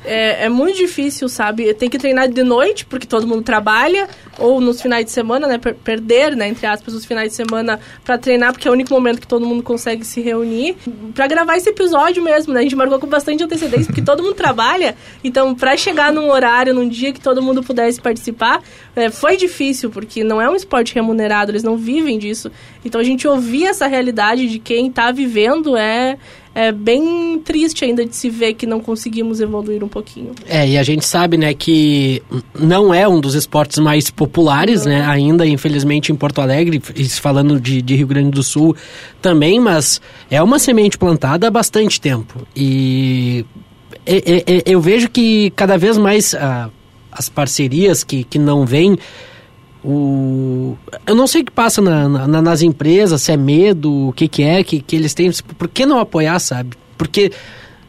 É, é muito difícil, sabe? Tem que treinar de noite, porque todo mundo trabalha, ou nos finais de semana, né? per- perder, né? Entre aspas, os finais de semana pra treinar, porque é o único momento que todo mundo consegue se reunir. Pra gravar esse episódio mesmo, né? A gente marcou com bastante antecedência, porque todo mundo trabalha. Então, pra chegar num horário, num dia que todo mundo pudesse participar, é, foi difícil, porque não é um esporte remunerado, eles não vivem disso. Então, a gente ouvir essa realidade de quem tá vivendo é, é bem triste ainda de se ver que não conseguimos evoluir um pouquinho. É, e a gente sabe, né, que não é um dos esportes mais populares, né, ainda, infelizmente, em Porto Alegre, falando de, de Rio Grande do Sul também, mas é uma semente plantada há bastante tempo. E- eu vejo que cada vez mais ah, as parcerias que, que não vêm, o... Eu não sei o que passa na- na- nas empresas, se é medo, o que, que é, que, que eles têm. Por que não apoiar, sabe? Porque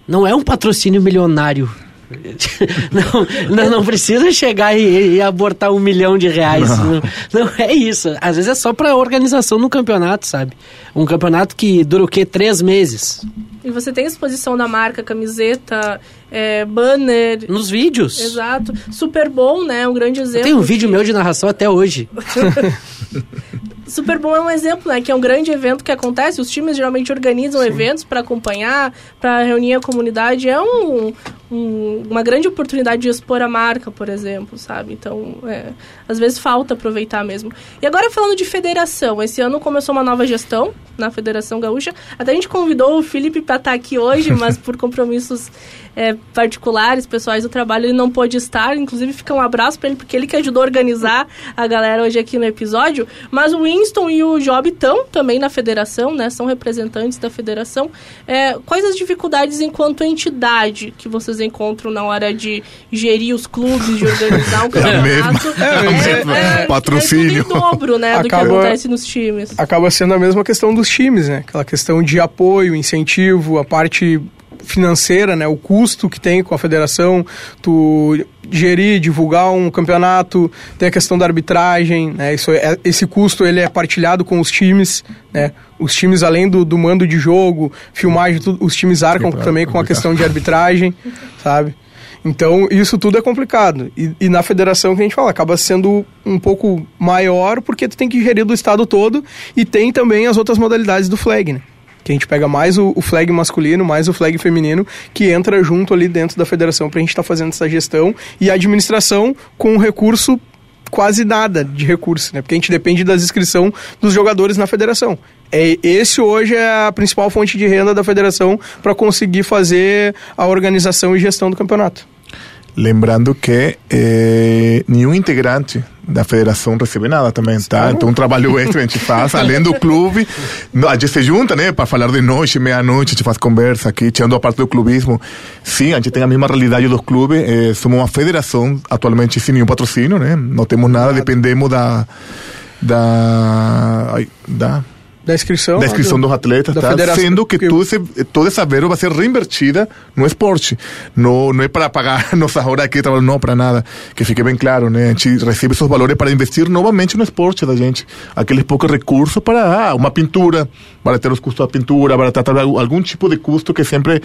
não é um patrocínio milionário. não, não, não precisa chegar e, e abortar um milhão de reais. Não. não é isso. Às vezes é só pra organização no campeonato, sabe? Um campeonato que dura o quê? Três meses. E você tem exposição da marca, camiseta, é, banner. Nos vídeos. Exato. Super Bowl, né? Um grande exemplo. Tem um vídeo de- meu de narração até hoje. Super Bowl é um exemplo, né? Que é um grande evento que acontece. Os times geralmente organizam eventos para acompanhar, para reunir a comunidade. É um, um- uma grande oportunidade de expor a marca, por exemplo, sabe? Então, é, às vezes falta aproveitar mesmo. E agora falando de federação, esse ano começou uma nova gestão na Federação Gaúcha. Até a gente convidou o Felipe para estar aqui hoje, mas por compromissos é, particulares, pessoais do trabalho, ele não pôde estar. Inclusive, fica um abraço para ele, porque ele que ajudou a organizar a galera hoje aqui no episódio. Mas o Winston e o Job estão também na federação, né? São representantes da federação. É, quais as dificuldades enquanto entidade que vocês encontram na hora de gerir os clubes, de organizar um campeonato? É a mesma. Patrocínio. É tudo em dobro, né? Do que Acaba- acontece nos times. acaba sendo a mesma questão dos times, né? Aquela questão de apoio, incentivo, a parte financeira, né? O custo que tem com a federação, tu gerir, divulgar um campeonato, tem a questão da arbitragem, né? Isso é, esse custo ele é partilhado com os times, né? Os times além do, do mando de jogo, filmagem, tudo, os times arcam Sim, claro, também com a questão de arbitragem, sabe? Então, isso tudo é complicado. E, e na federação que a gente fala, acaba sendo um pouco maior porque tu tem que gerir do estado todo e tem também as outras modalidades do flag, né? Que a gente pega mais o, o flag masculino, mais o flag feminino, que entra junto ali dentro da federação pra gente estar fazendo essa gestão e a administração com recurso quase nada de recurso, né? Porque a gente depende das inscrições dos jogadores na federação. É, esse hoje é a principal fonte de renda da federação para conseguir fazer a organização e gestão do campeonato. Lembrando que eh, nenhum integrante da federação recebe nada também, tá? Então, um trabalho extra a gente faz, além do clube. A gente se junta, né, para falar de noite, meia-noite, a gente faz conversa aqui, tirando a parte do clubismo. Sim, a gente tem a mesma realidade dos clubes. eh, somos uma federação, atualmente, sem nenhum patrocínio, né? Não temos nada, dependemos da. da. da Da inscrição. da inscrição do- dos atletas, tá? sendo que Porque- todo esse, toda essa verba vai ser reinvertida no esporte. Não, não é para pagar nossas horas aqui, trabalho, não, para nada. Que fique bem claro, né? A gente recebe esses valores para investir novamente no esporte da gente. Aqueles poucos recursos para ah, uma pintura, para ter os custos da pintura, para tratar algum algum tipo de custo que sempre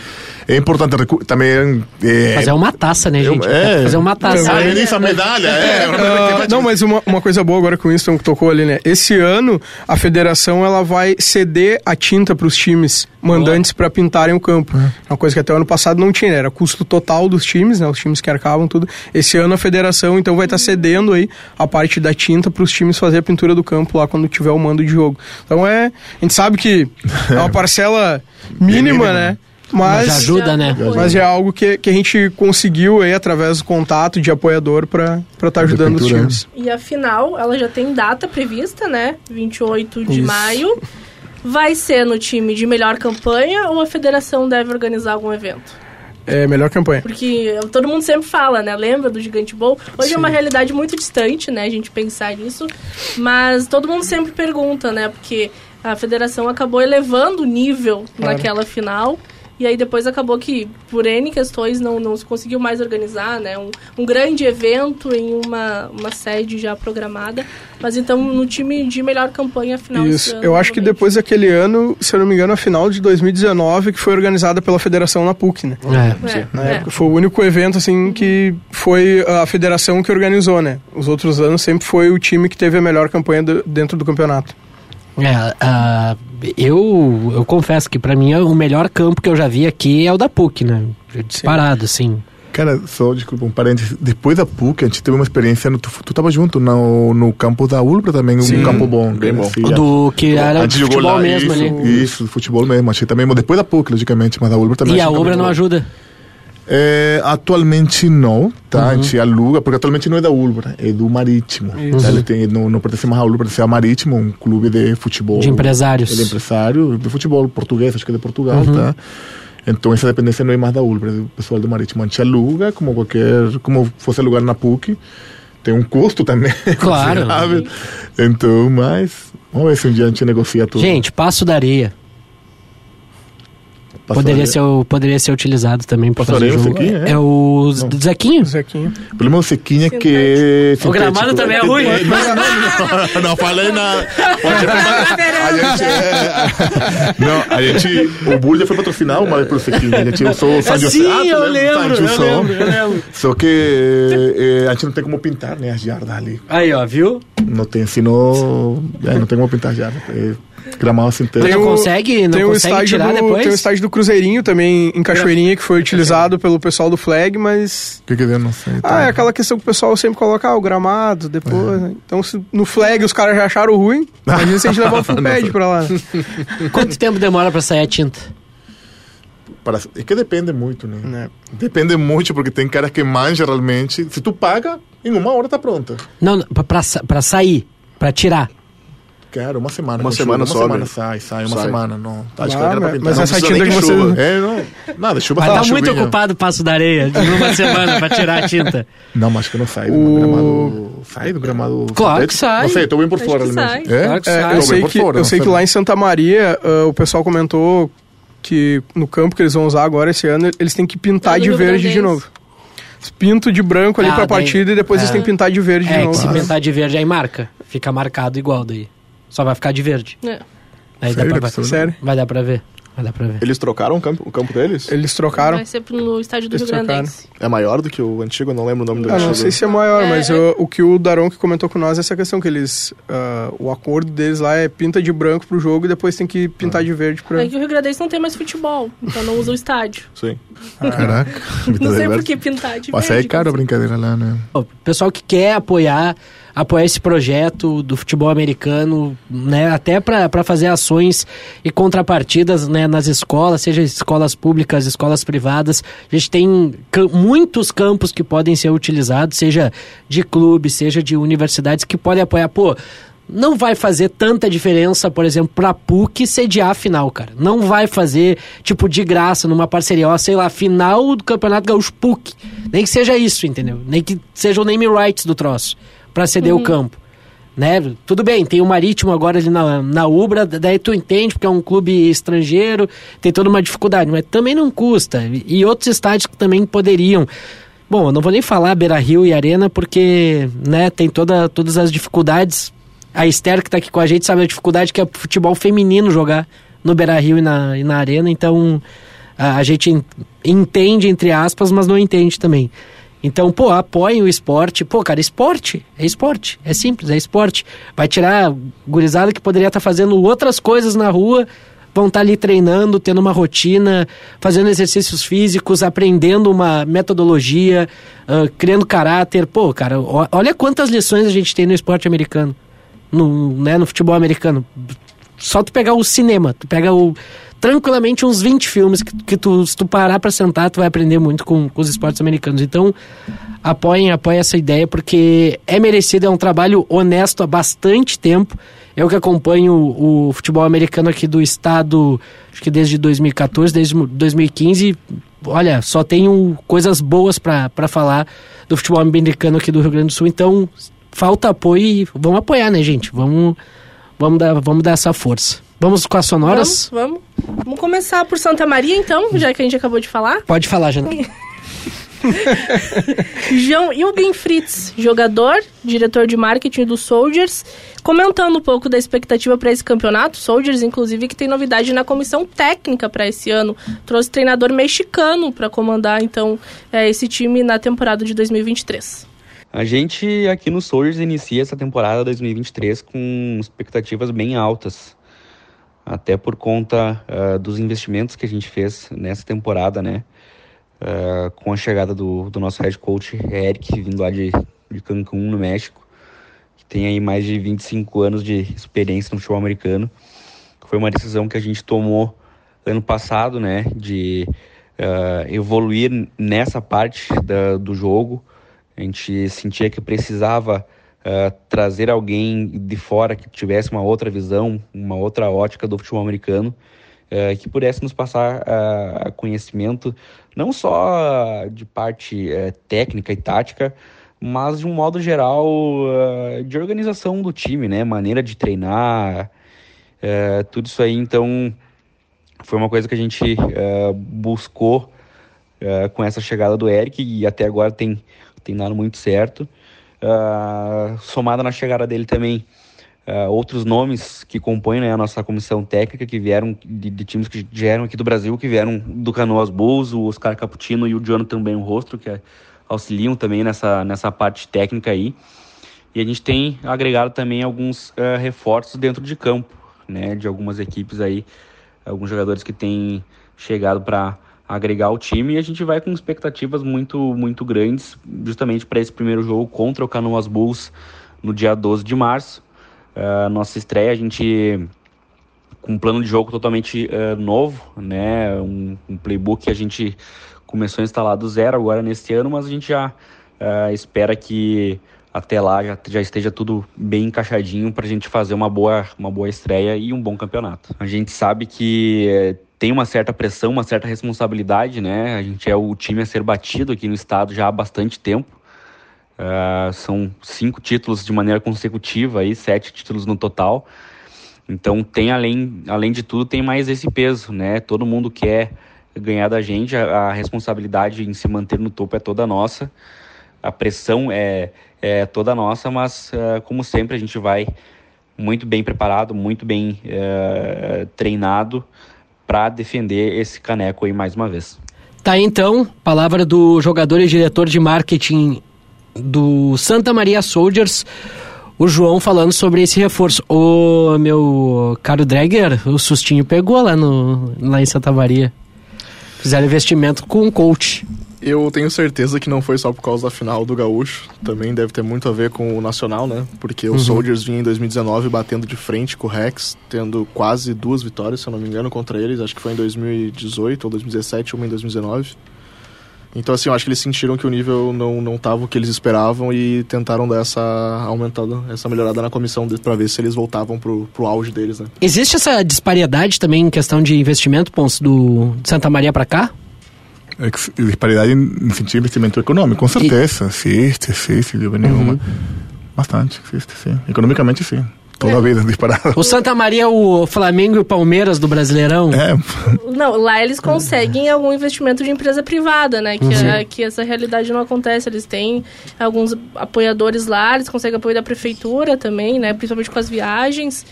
é importante. Recu- Também. É, Fazer uma taça, né, gente? é, Fazer uma taça. Ah, isso, a medalha, é. que- não, mas uma, uma coisa boa agora que o Winston tocou ali, né? Esse ano a federação ela vai ceder a tinta para os times mandantes para pintarem o campo. Uma coisa que até o ano passado não tinha, né? era custo total dos times, né? Os times que arcavam tudo. Esse ano a federação então vai estar cedendo aí a parte da tinta para os times fazer a pintura do campo lá quando tiver o mando de jogo. Então é, a gente sabe que é uma parcela mínima, mínima, né? Mas Mas ajuda, né? mas é algo que, que a gente conseguiu aí através do contato de apoiador para estar ajudando os né? times. E a final, ela já tem data prevista, né? 28 de Isso. maio. Vai ser no time de melhor campanha ou a federação deve organizar algum evento? É melhor campanha. Porque todo mundo sempre fala, né? Lembra do Gigante Bowl? Hoje é uma realidade muito distante, né? A gente pensar nisso. Mas todo mundo sempre pergunta, né? Porque a federação acabou elevando o nível Claro. naquela final. E aí depois acabou que, por N questões, não, não se conseguiu mais organizar, né? Um, um grande evento em uma, uma sede já programada. Mas então, no time de melhor campanha, final Isso. ano, Eu acho que depois daquele ano, se eu não me engano, a final de 2019, que foi organizada pela federação na PUC, né? É. É, Na é. época foi o único evento, assim, que foi a federação que organizou, né? Os outros anos sempre foi o time que teve a melhor campanha do- dentro do campeonato. É, ah, eu, eu confesso que pra mim o melhor campo que eu já vi aqui é o da PUC, né? Disparado, assim. Cara, só desculpa, um parênteses. Depois da PUC, a gente teve uma experiência. No, tu, tu tava junto no, no campo da Ulbra também, Sim. um campo bom. Bem bom. Sim, O do que era futebol lá, mesmo isso, ali. Isso, futebol mesmo. Achei também, mas depois da PUC, logicamente, mas a Ulbra também. E a também não bom. ajuda. É, atualmente não, tá? Uhum. A gente aluga, porque atualmente não é da Ulbra, é do Marítimo. Tá? Ele tem, não, não pertence mais à Ulbra, pertence ao Marítimo, um clube de futebol. De empresários. Ele é empresário, de futebol português, acho que é de Portugal, Uhum. tá? Então essa dependência não é mais da Ulbra, é do pessoal do Marítimo. A gente aluga, como qualquer, como fosse alugar na PUC. Tem um custo também. Claro. Então, mas vamos ver se um dia a gente negocia tudo. Gente, Passo da Areia. Poderia ser, o- poderia ser utilizado também para fazer Areia, jogo. É? É o Não. Zequinho? Zequinho. O problema do Sequinha é que. O gramado sintético. também é ruim. Não, não, falei nada. A gente, é, não, a gente. O Bulho já foi patrocinar uma vez pelo Sequinha. A gente usou o San José. Sim, eu lembra? lembro, eu lembro, eu lembro. Só que eh, a gente não tem como pintar, né? As jardas ali. Aí, ó, viu? Não tem, senão. É, não tem como pintar as jardas. É gramado sintético. Não consegue- não tem o consegue tirar do, depois? Tem o estádio do Cruzeirinho também, em Cachoeirinha, que foi utilizado pelo pessoal do Flag, mas... O que que é? Não sei. Ah, é aquela questão que o pessoal sempre coloca, ah, o gramado, depois... né? Então, se no Flag os caras já acharam ruim, imagina se a gente levar o full pad pra lá. Quanto tempo demora para sair a tinta? Para- é que depende muito, né? Né? Depende muito, porque tem caras que manjam realmente. Se tu paga, em uma hora tá pronta. Não, pra, pra, sa- pra sair, pra tirar. Cara, uma semana. Uma semana chuva, sobe. Uma semana sai, sai, uma Sai. semana. Não, tá, pra mas- Não essa tinta que você- chuva. É, não. Nada, chuva Mas tá, tá muito chuvinha. ocupado o Passo da Areia de uma semana pra tirar a tinta. Não, mas acho que não sai O- do gramado. Sai do gramado. Claro que sai. Não sei, tô bem por fora realmente. sai. É? Claro que É, sai. Eu bem sei por que, fora, eu sei que lá em Santa Maria, ah, o pessoal comentou que no campo que eles vão usar agora esse ano, eles têm que pintar no de verde de Grandense. novo. Eles pintam de branco ali Ah, pra daí- partida e depois eles é. têm que pintar de verde de É, que novo. se pintar de verde aí marca. Fica marcado igual daí. Só vai ficar de verde. É. Aí dá Sério, pra, absurdo. Sério. vai dar pra ver. Vai dar pra ver. Eles trocaram o campo, o campo deles? Eles trocaram. Vai ser no estádio do Eles Rio Grandense. É maior do que o antigo? Eu não lembro o nome do Ah, antigo. não sei se é maior, É, mas é. eu- o que o Daron que comentou com nós é essa questão que eles ah, o acordo deles lá é pinta de branco pro jogo e depois tem que pintar de verde pra É que o Rio Grandense não tem mais futebol, então não usa o estádio. Sim. Caraca. Não sei por que pintar de Mas aí é verde. caro a brincadeira lá, né? O pessoal que quer apoiar, apoiar esse projeto do futebol americano, né, até para fazer ações e contrapartidas né, nas escolas, seja escolas públicas, escolas privadas. A gente tem muitos campos que podem ser utilizados, seja de clubes, seja de universidades, que podem apoiar. Pô, não vai fazer tanta diferença, por exemplo, pra PUC sediar a final, cara. Não vai fazer, tipo, de graça, numa parceria, ó, sei lá, final do Campeonato Gaúcho PUC. Nem que seja isso, entendeu? Nem que seja o name rights do troço, pra ceder o campo. né? Tudo bem, tem o Marítimo agora ali na, na Ubra, daí tu entende, porque é um clube estrangeiro, tem toda uma dificuldade, mas também não custa. E outros estádios que também poderiam. Bom, eu não vou nem falar Beira Rio e Arena, porque né, tem toda, todas as dificuldades. A Esther que está aqui com a gente sabe a dificuldade que é futebol feminino jogar no Beira Rio e na, e na Arena, então a, a gente entende, entre aspas, mas não entende também. Então, pô, apoiem o esporte. Pô, cara, esporte é esporte. É simples, é esporte. Vai tirar gurizada que poderia estar tá fazendo outras coisas na rua, vão estar tá ali treinando, tendo uma rotina, fazendo exercícios físicos, aprendendo uma metodologia, uh, criando caráter. Pô, cara, olha quantas lições a gente tem no esporte americano, no, né, no futebol americano. Só tu pegar o cinema, tu pega o tranquilamente uns 20 filmes que, que tu, se tu parar para sentar, tu vai aprender muito com, com os esportes americanos. Então, apoiem, apoiem essa ideia, porque é merecido, é um trabalho honesto há bastante tempo. Eu que acompanho o, o futebol americano aqui do estado, acho que desde 2014, desde 2015, olha, só tenho coisas boas para falar do futebol americano aqui do Rio Grande do Sul. Então, falta apoio e vamos apoiar, né, gente? Vamos, vamos, dar, vamos dar essa força. Vamos com as sonoras? Vamos, vamos. Vamos começar por Santa Maria, então, já que a gente acabou de falar. Pode falar, Jana. João Ilgen Fritz, jogador, diretor de marketing do Soldiers, comentando um pouco da expectativa para esse campeonato. Soldiers, inclusive, que tem novidade na comissão técnica para esse ano. Trouxe treinador mexicano para comandar, então, é, esse time na temporada de 2023. A gente aqui no Soldiers inicia essa temporada 2023 com expectativas bem altas até por conta uh, dos investimentos que a gente fez nessa temporada, né? Uh, com a chegada do, do nosso head coach Eric, vindo lá de, de Cancún, no México, que tem aí mais de 25 anos de experiência no futebol americano. Foi uma decisão que a gente tomou ano passado, né? De uh, evoluir nessa parte da, do jogo. A gente sentia que precisava uh, trazer alguém de fora que tivesse uma outra visão, uma outra ótica do futebol americano, uh, que pudesse nos passar uh, conhecimento não só de parte técnica e tática, mas de um modo geral de organização do time, né? Maneira de treinar, tudo isso aí. Então, foi uma coisa que a gente buscou com essa chegada do Eric e até agora tem, tem dado muito certo. Uh, somada na chegada dele também uh, outros nomes que compõem né, a nossa comissão técnica, que vieram de, de, times que vieram aqui do Brasil, que vieram do Canoas Bulls, o Oscar Caputino e o Jonathan Ben Rostro, que auxiliam também nessa, nessa parte técnica aí. E a gente tem agregado também alguns uh, reforços dentro de campo, né, de algumas equipes aí, alguns jogadores que têm chegado para agregar o time e a gente vai com expectativas muito muito grandes justamente para esse primeiro jogo contra o Canoas Bulls no dia 12 de março. Uh, nossa estreia, a gente com um plano de jogo totalmente uh, novo, né? Um, um, playbook que a gente começou a instalar do zero agora neste ano, mas a gente já uh, espera que até lá já, já esteja tudo bem encaixadinho para a gente fazer uma boa, uma boa estreia e um bom campeonato. A gente sabe que tem uma certa pressão, uma certa responsabilidade, né? A gente é o time a ser batido aqui no estado já há bastante tempo. Uh, são cinco títulos de maneira consecutiva, aí, sete títulos no total. Então tem além, além de tudo tem mais esse peso, né? Todo mundo quer ganhar da gente, a, a responsabilidade em se manter no topo é toda nossa, a pressão é, é toda nossa, mas uh, como sempre a gente vai muito bem preparado, muito bem uh, treinado para defender esse caneco aí mais uma vez. Tá então, palavra do jogador e diretor de marketing do Santa Maria Soldiers, o João falando sobre esse reforço. O meu caro Dregger, o sustinho pegou lá, no, lá em Santa Maria. Fizeram investimento com um coach. Eu tenho certeza que não foi só por causa da final do Gaúcho, também deve ter muito a ver com o Nacional, né? Porque uhum. o Soldiers vinha em 2019 batendo de frente com o Rex, tendo quase duas vitórias, se eu não me engano, contra eles. Acho que foi em 2018 ou 2017, uma em 2019. Então, assim, eu acho que eles sentiram que o nível não, não tava o que eles esperavam e tentaram dar essa aumentada, essa melhorada na comissão para ver se eles voltavam pro, pro auge deles, né? Existe essa disparidade também em questão de investimento, Ponce, do Santa Maria para cá? Disparidade em sentido de investimento econômico, com certeza, e... existe, existe, de nenhuma. Uhum. Bastante, existe, sim. Economicamente, sim. Toda a vida, disparado. O Santa Maria é o Flamengo e o Palmeiras do Brasileirão? É, Não, lá eles conseguem algum investimento de empresa privada, né? Que, é- que essa realidade não acontece. Eles têm alguns apoiadores lá, eles conseguem apoio da prefeitura também, né? Principalmente com as viagens.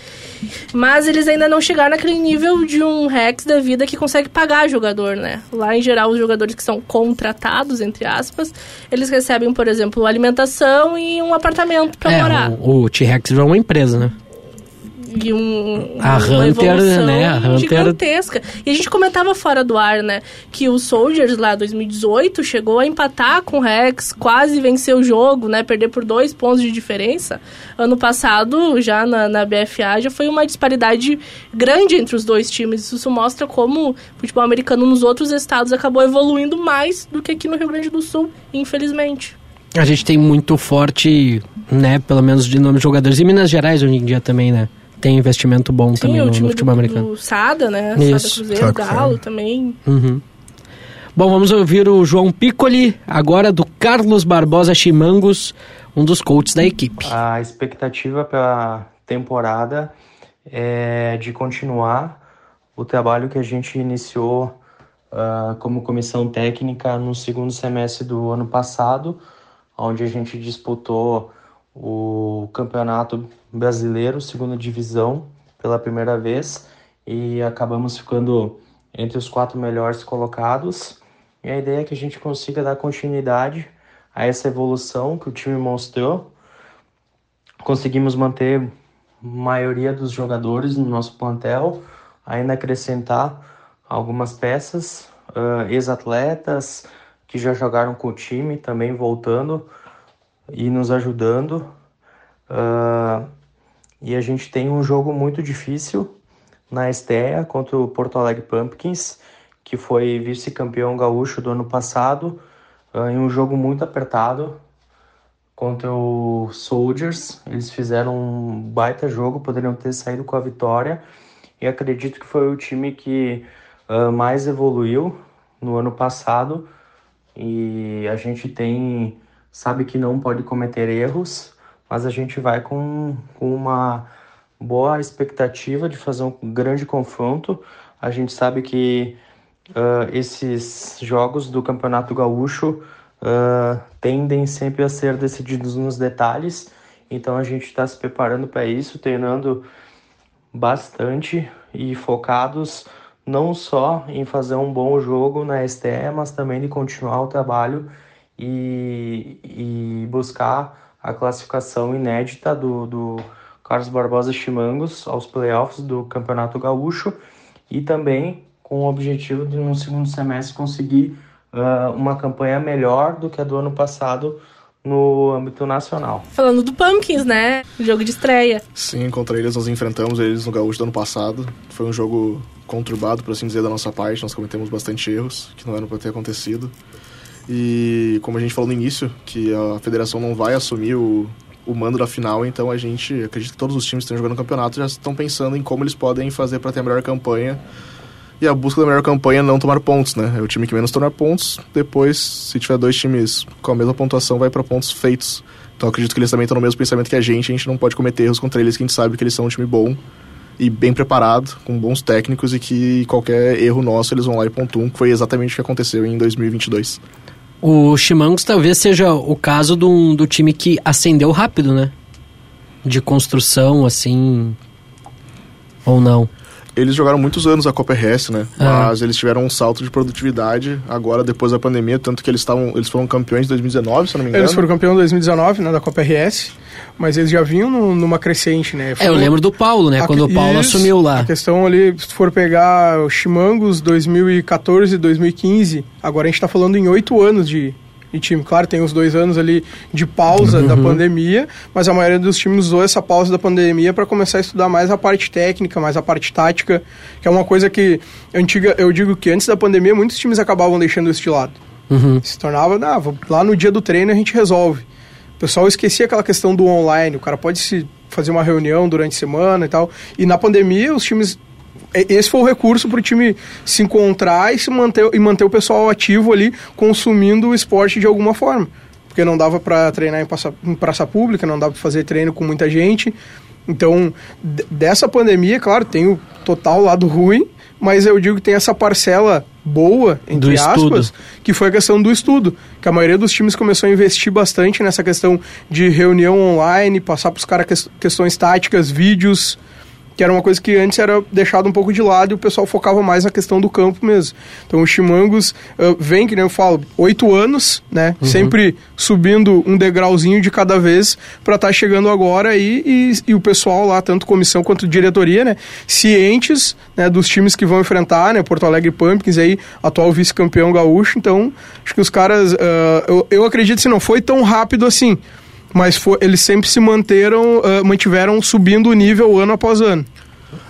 Mas eles ainda não chegaram naquele nível de um Rex da vida que consegue pagar jogador, né? Lá, em geral, os jogadores que são contratados, entre aspas, eles recebem, por exemplo, alimentação e um apartamento pra morar. É, o, o T-Rex é uma empresa, né? E um, A uma Hunter, né, a Hunter- gigantesca. E a gente comentava fora do ar, né? Que o Soldiers lá 2018 chegou a empatar com o Rex, quase venceu o jogo, né? Perder por dois pontos de diferença. Ano passado, já na, na BFA, já foi uma disparidade grande entre os dois times. Isso mostra como o futebol americano nos outros estados acabou evoluindo mais do que aqui no Rio Grande do Sul, infelizmente. A gente tem muito forte, né, pelo menos de nome de jogadores. E Minas Gerais hoje em dia também, né? Tem investimento bom também o no, time no futebol do, americano. do Sada, né? Isso. Sada Cruzeiro, Sada Galo Cruzeiro. também. Uhum. Bom, vamos ouvir o João Piccoli, agora do Carlos Barbosa Chimangos, um dos coaches da equipe. A expectativa para a temporada é de continuar o trabalho que a gente iniciou ah, como comissão técnica no segundo semestre do ano passado, onde a gente disputou o Campeonato Brasileiro, segunda divisão, pela primeira vez e acabamos ficando entre os quatro melhores colocados. E a ideia é que a gente consiga dar continuidade a essa evolução que o time mostrou conseguimos manter a maioria dos jogadores no nosso plantel, ainda acrescentar algumas peças, ah, ex-atletas que já jogaram com o time também voltando e nos ajudando. E a gente tem um jogo muito difícil na Estéia contra o Porto Alegre Pumpkins, que foi vice-campeão gaúcho do ano passado, ah, em um jogo muito apertado contra o Soldiers. Eles fizeram um baita jogo, poderiam ter saído com a vitória. E acredito que foi o time que ah, mais evoluiu no ano passado. E a gente tem sabe que não pode cometer erros, mas a gente vai com, com uma boa expectativa de fazer um grande confronto. A gente sabe que ah, esses jogos do Campeonato Gaúcho ah, tendem sempre a ser decididos nos detalhes, então a gente está se preparando para isso, treinando bastante e focados não só em fazer um bom jogo na STE, mas também de continuar o trabalho e, e buscar a classificação inédita do, do Carlos Barbosa Chimangos aos playoffs do Campeonato Gaúcho e também com o objetivo de no segundo semestre conseguir ah, uma campanha melhor do que a do ano passado no âmbito nacional. Falando do Pumpkins, né? Jogo de estreia. Sim, contra eles nós enfrentamos eles no Gaúcho do ano passado. Foi um jogo conturbado, por assim dizer, da nossa parte. Nós cometemos bastante erros que não eram para ter acontecido. E como a gente falou no início, que a federação não vai assumir o, o mando da final, então a gente acredita que todos os times que estão jogando no campeonato já estão pensando em como eles podem fazer para ter a melhor campanha. E a busca da melhor campanha é não tomar pontos, né? É o time que menos tomar pontos. Depois, se tiver dois times com a mesma pontuação, vai para pontos feitos. Então acredito que eles também estão no mesmo pensamento que a gente. A gente não pode cometer erros contra eles, que a gente sabe que eles são um time bom e bem preparado, com bons técnicos e que qualquer erro nosso eles vão lá e pontuam, que foi exatamente o que aconteceu em 2022. O Chimangos talvez seja o caso do, do time que ascendeu rápido, né? De construção, assim. Ou não. Eles jogaram muitos anos a Copa RS, né? Ah. Mas eles tiveram um salto de produtividade agora depois da pandemia, tanto que eles estavam, eles foram campeões em 2019, se não me engano. Eles foram campeão em 2019, né, da Copa RS, mas eles já vinham no- numa crescente, né? É, eu lembro do Paulo, né? A- Quando o Paulo isso, assumiu A lá. questão ali, se for pegar o Chimangos 2014, 2015, agora a gente tá falando em oito anos de, de time. Claro, tem os dois anos ali de pausa da pandemia, mas a maioria dos times usou essa pausa da pandemia para começar a estudar mais a parte técnica, mais a parte tática, que é uma coisa que antiga, eu digo que antes da pandemia muitos times acabavam deixando isso de lado. Uhum. Se tornava, ah, lá no dia do treino a gente resolve. O pessoal esquecia aquela questão do online, o cara pode se fazer uma reunião durante a semana e tal. E na pandemia os times e- esse foi o recurso para o time se encontrar e se manter e manter o pessoal ativo ali consumindo o esporte de alguma forma. porque não dava para treinar em praça, em praça pública, não dava para fazer treino com muita gente. Então, dessa pandemia, claro, tem o total lado ruim, mas eu digo que tem essa parcela boa, entre Do aspas, estudo. que foi a questão do estudo. Que a maioria dos times começou a investir bastante nessa questão de reunião online, passar para os caras questões táticas, vídeos, que era uma coisa que antes era deixado um pouco de lado e o pessoal focava mais na questão do campo mesmo. Então o Chimangos uh, vem, que nem eu falo, oito anos, né? Sempre subindo um degrauzinho de cada vez para estar chegando agora aí e, e o pessoal lá, tanto comissão quanto diretoria, né? Cientes né, dos times que vão enfrentar, né? Porto Alegre Pumpkins aí, atual vice-campeão gaúcho. Então, acho que os caras, uh, eu, eu acredito que não foi tão rápido assim mas eles sempre se manteram, uh, mantiveram subindo o nível ano após ano.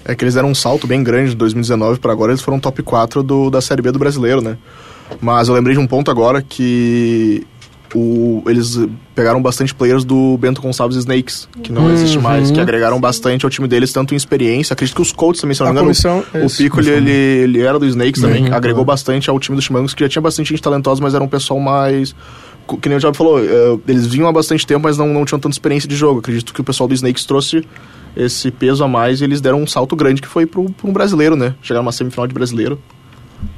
É que eles deram um salto bem grande de 2019 para agora, eles foram top 4 do, da Série B do brasileiro, né? Mas eu lembrei de um ponto agora que o, eles pegaram bastante players do Bento Gonçalves Snakes, que não Uhum. existe mais, que agregaram bastante ao time deles, tanto em experiência, acredito que os coaches também, se não me engano, comissão, o isso. Pico ele, ele, ele era do Snakes também, Uhum. agregou bastante ao time dos Chimangos, que já tinha bastante gente talentosa, mas era um pessoal mais... Que nem o Job falou, eh, eles vinham há bastante tempo, mas não, não tinham tanta experiência de jogo. Acredito que o pessoal do Snakes trouxe esse peso a mais e eles deram um salto grande que foi pro, um brasileiro, né? Chegaram numa semifinal de brasileiro.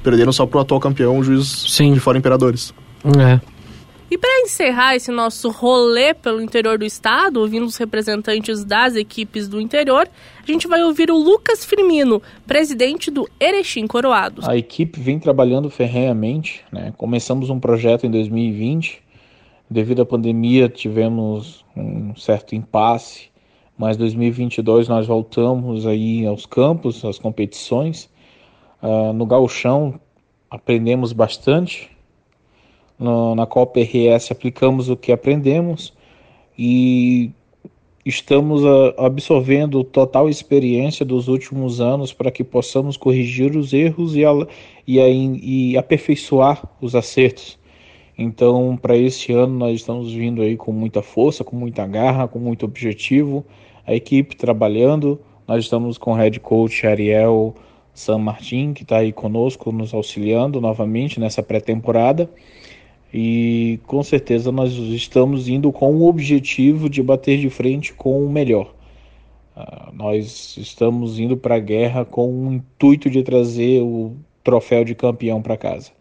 Perderam só pro atual campeão, o juiz Sim. de fora Imperadores. É. E para encerrar esse nosso rolê pelo interior do estado, ouvindo os representantes das equipes do interior, a gente vai ouvir o Lucas Firmino, presidente do Erechim Coroados. A equipe vem trabalhando ferrenhamente, né? Começamos um projeto em 2020. Devido à pandemia, tivemos um certo impasse, mas 2022 nós voltamos aí aos campos, às competições. Ah, no gauchão aprendemos bastante. No- na Copa RS aplicamos o que aprendemos e estamos absorvendo total experiência dos últimos anos para que possamos corrigir os erros e, e, e aperfeiçoar os acertos. Então, para esse ano, nós estamos vindo aí com muita força, com muita garra, com muito objetivo. A equipe trabalhando. Nós estamos com o head coach Ariel San Martin, que está aí conosco, nos auxiliando novamente nessa pré-temporada. E com certeza nós estamos indo com o objetivo de bater de frente com o melhor. Ah, nós estamos indo para a guerra com o intuito de trazer o troféu de campeão para casa.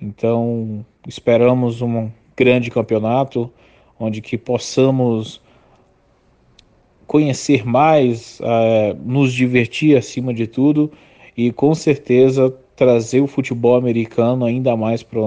Então, esperamos um grande campeonato onde que possamos conhecer mais, eh, nos divertir acima de tudo e com certeza trazer o futebol americano ainda mais para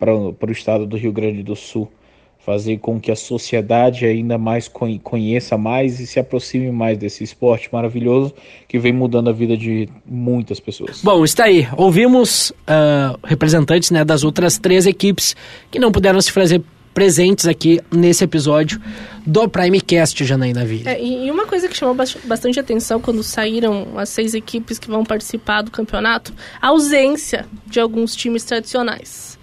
o estado do Rio Grande do Sul. Fazer com que a sociedade ainda mais con- conheça mais e se aproxime mais desse esporte maravilhoso que vem mudando a vida de muitas pessoas. Bom, está aí. Ouvimos ah, representantes né, das outras três equipes que não puderam se fazer presentes aqui nesse episódio do Primecast, Janaína Villa. É, e e uma coisa que chamou bas- bastante atenção quando saíram as seis equipes que vão participar do campeonato, a ausência de alguns times tradicionais.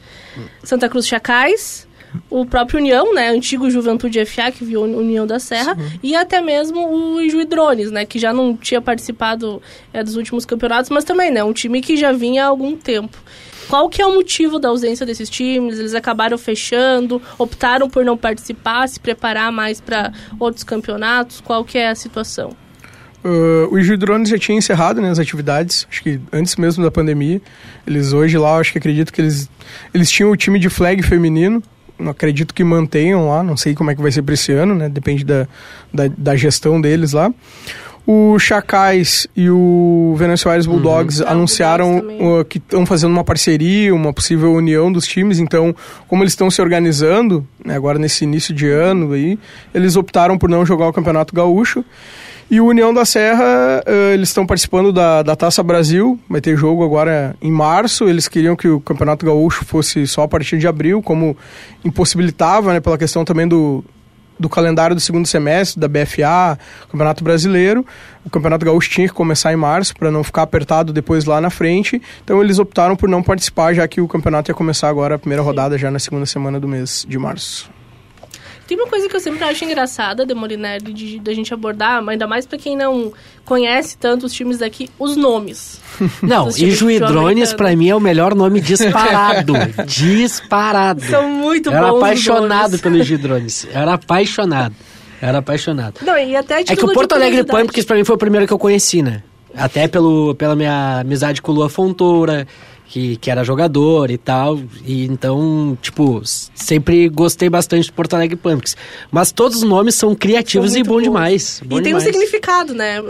Santa Cruz Chacais, o próprio União, né, antigo Juventude FA, que viu União da Serra, e até mesmo o Ijuí Drones, né, que já não tinha participado é, dos últimos campeonatos, mas também, né, um time que já vinha há algum tempo. Qual que é o motivo da ausência desses times? Eles acabaram fechando, optaram por não participar, se preparar mais para outros campeonatos? Qual que é a situação? Uh, o Drones já tinha encerrado né, as atividades, acho que antes mesmo da pandemia. Eles hoje lá, acho que acredito que eles, eles tinham o time de flag feminino, não acredito que mantenham lá, não sei como é que vai ser para esse ano, né? Depende da, da, da gestão deles lá. O Chacais e o Venezuela Bulldogs Ah, o anunciaram Bulldogs uh, que estão fazendo uma parceria, uma possível união dos times. Então, como eles estão se organizando, né, agora nesse início de ano aí, eles optaram por não jogar o Campeonato Gaúcho. E o União da Serra, uh, eles estão participando da, da Taça Brasil, vai ter jogo agora em março. Eles queriam que o Campeonato Gaúcho fosse só a partir de abril, como impossibilitava, né, pela questão também do, do calendário do segundo semestre, da BFA, Campeonato Brasileiro. O Campeonato Gaúcho tinha que começar em março para não ficar apertado depois lá na frente. Então eles optaram por não participar, já que o campeonato ia começar agora, a primeira rodada já na segunda semana do mês de março. Tem uma coisa que eu sempre acho engraçada, Demolinelli, de da gente abordar, ainda mais pra quem não conhece tanto os times daqui, os nomes. Não, e Juidrones pra mim é o melhor nome disparado. disparado. São muito Eu era bons os apaixonado nomes. pelo Gidrones. Eu era apaixonado. Eu era apaixonado. Não, e até É que o Porto Alegre curiosidade. Pumpkins pra mim foi o primeiro que eu conheci, né? Até pelo, pela minha amizade com o Lua Fontoura, que, que era jogador e tal. E então, tipo, sempre gostei bastante do Porto Alegre Pumpkins. Mas todos os nomes são criativos São e bom bons. demais. Bom E tem um demais. significado, né?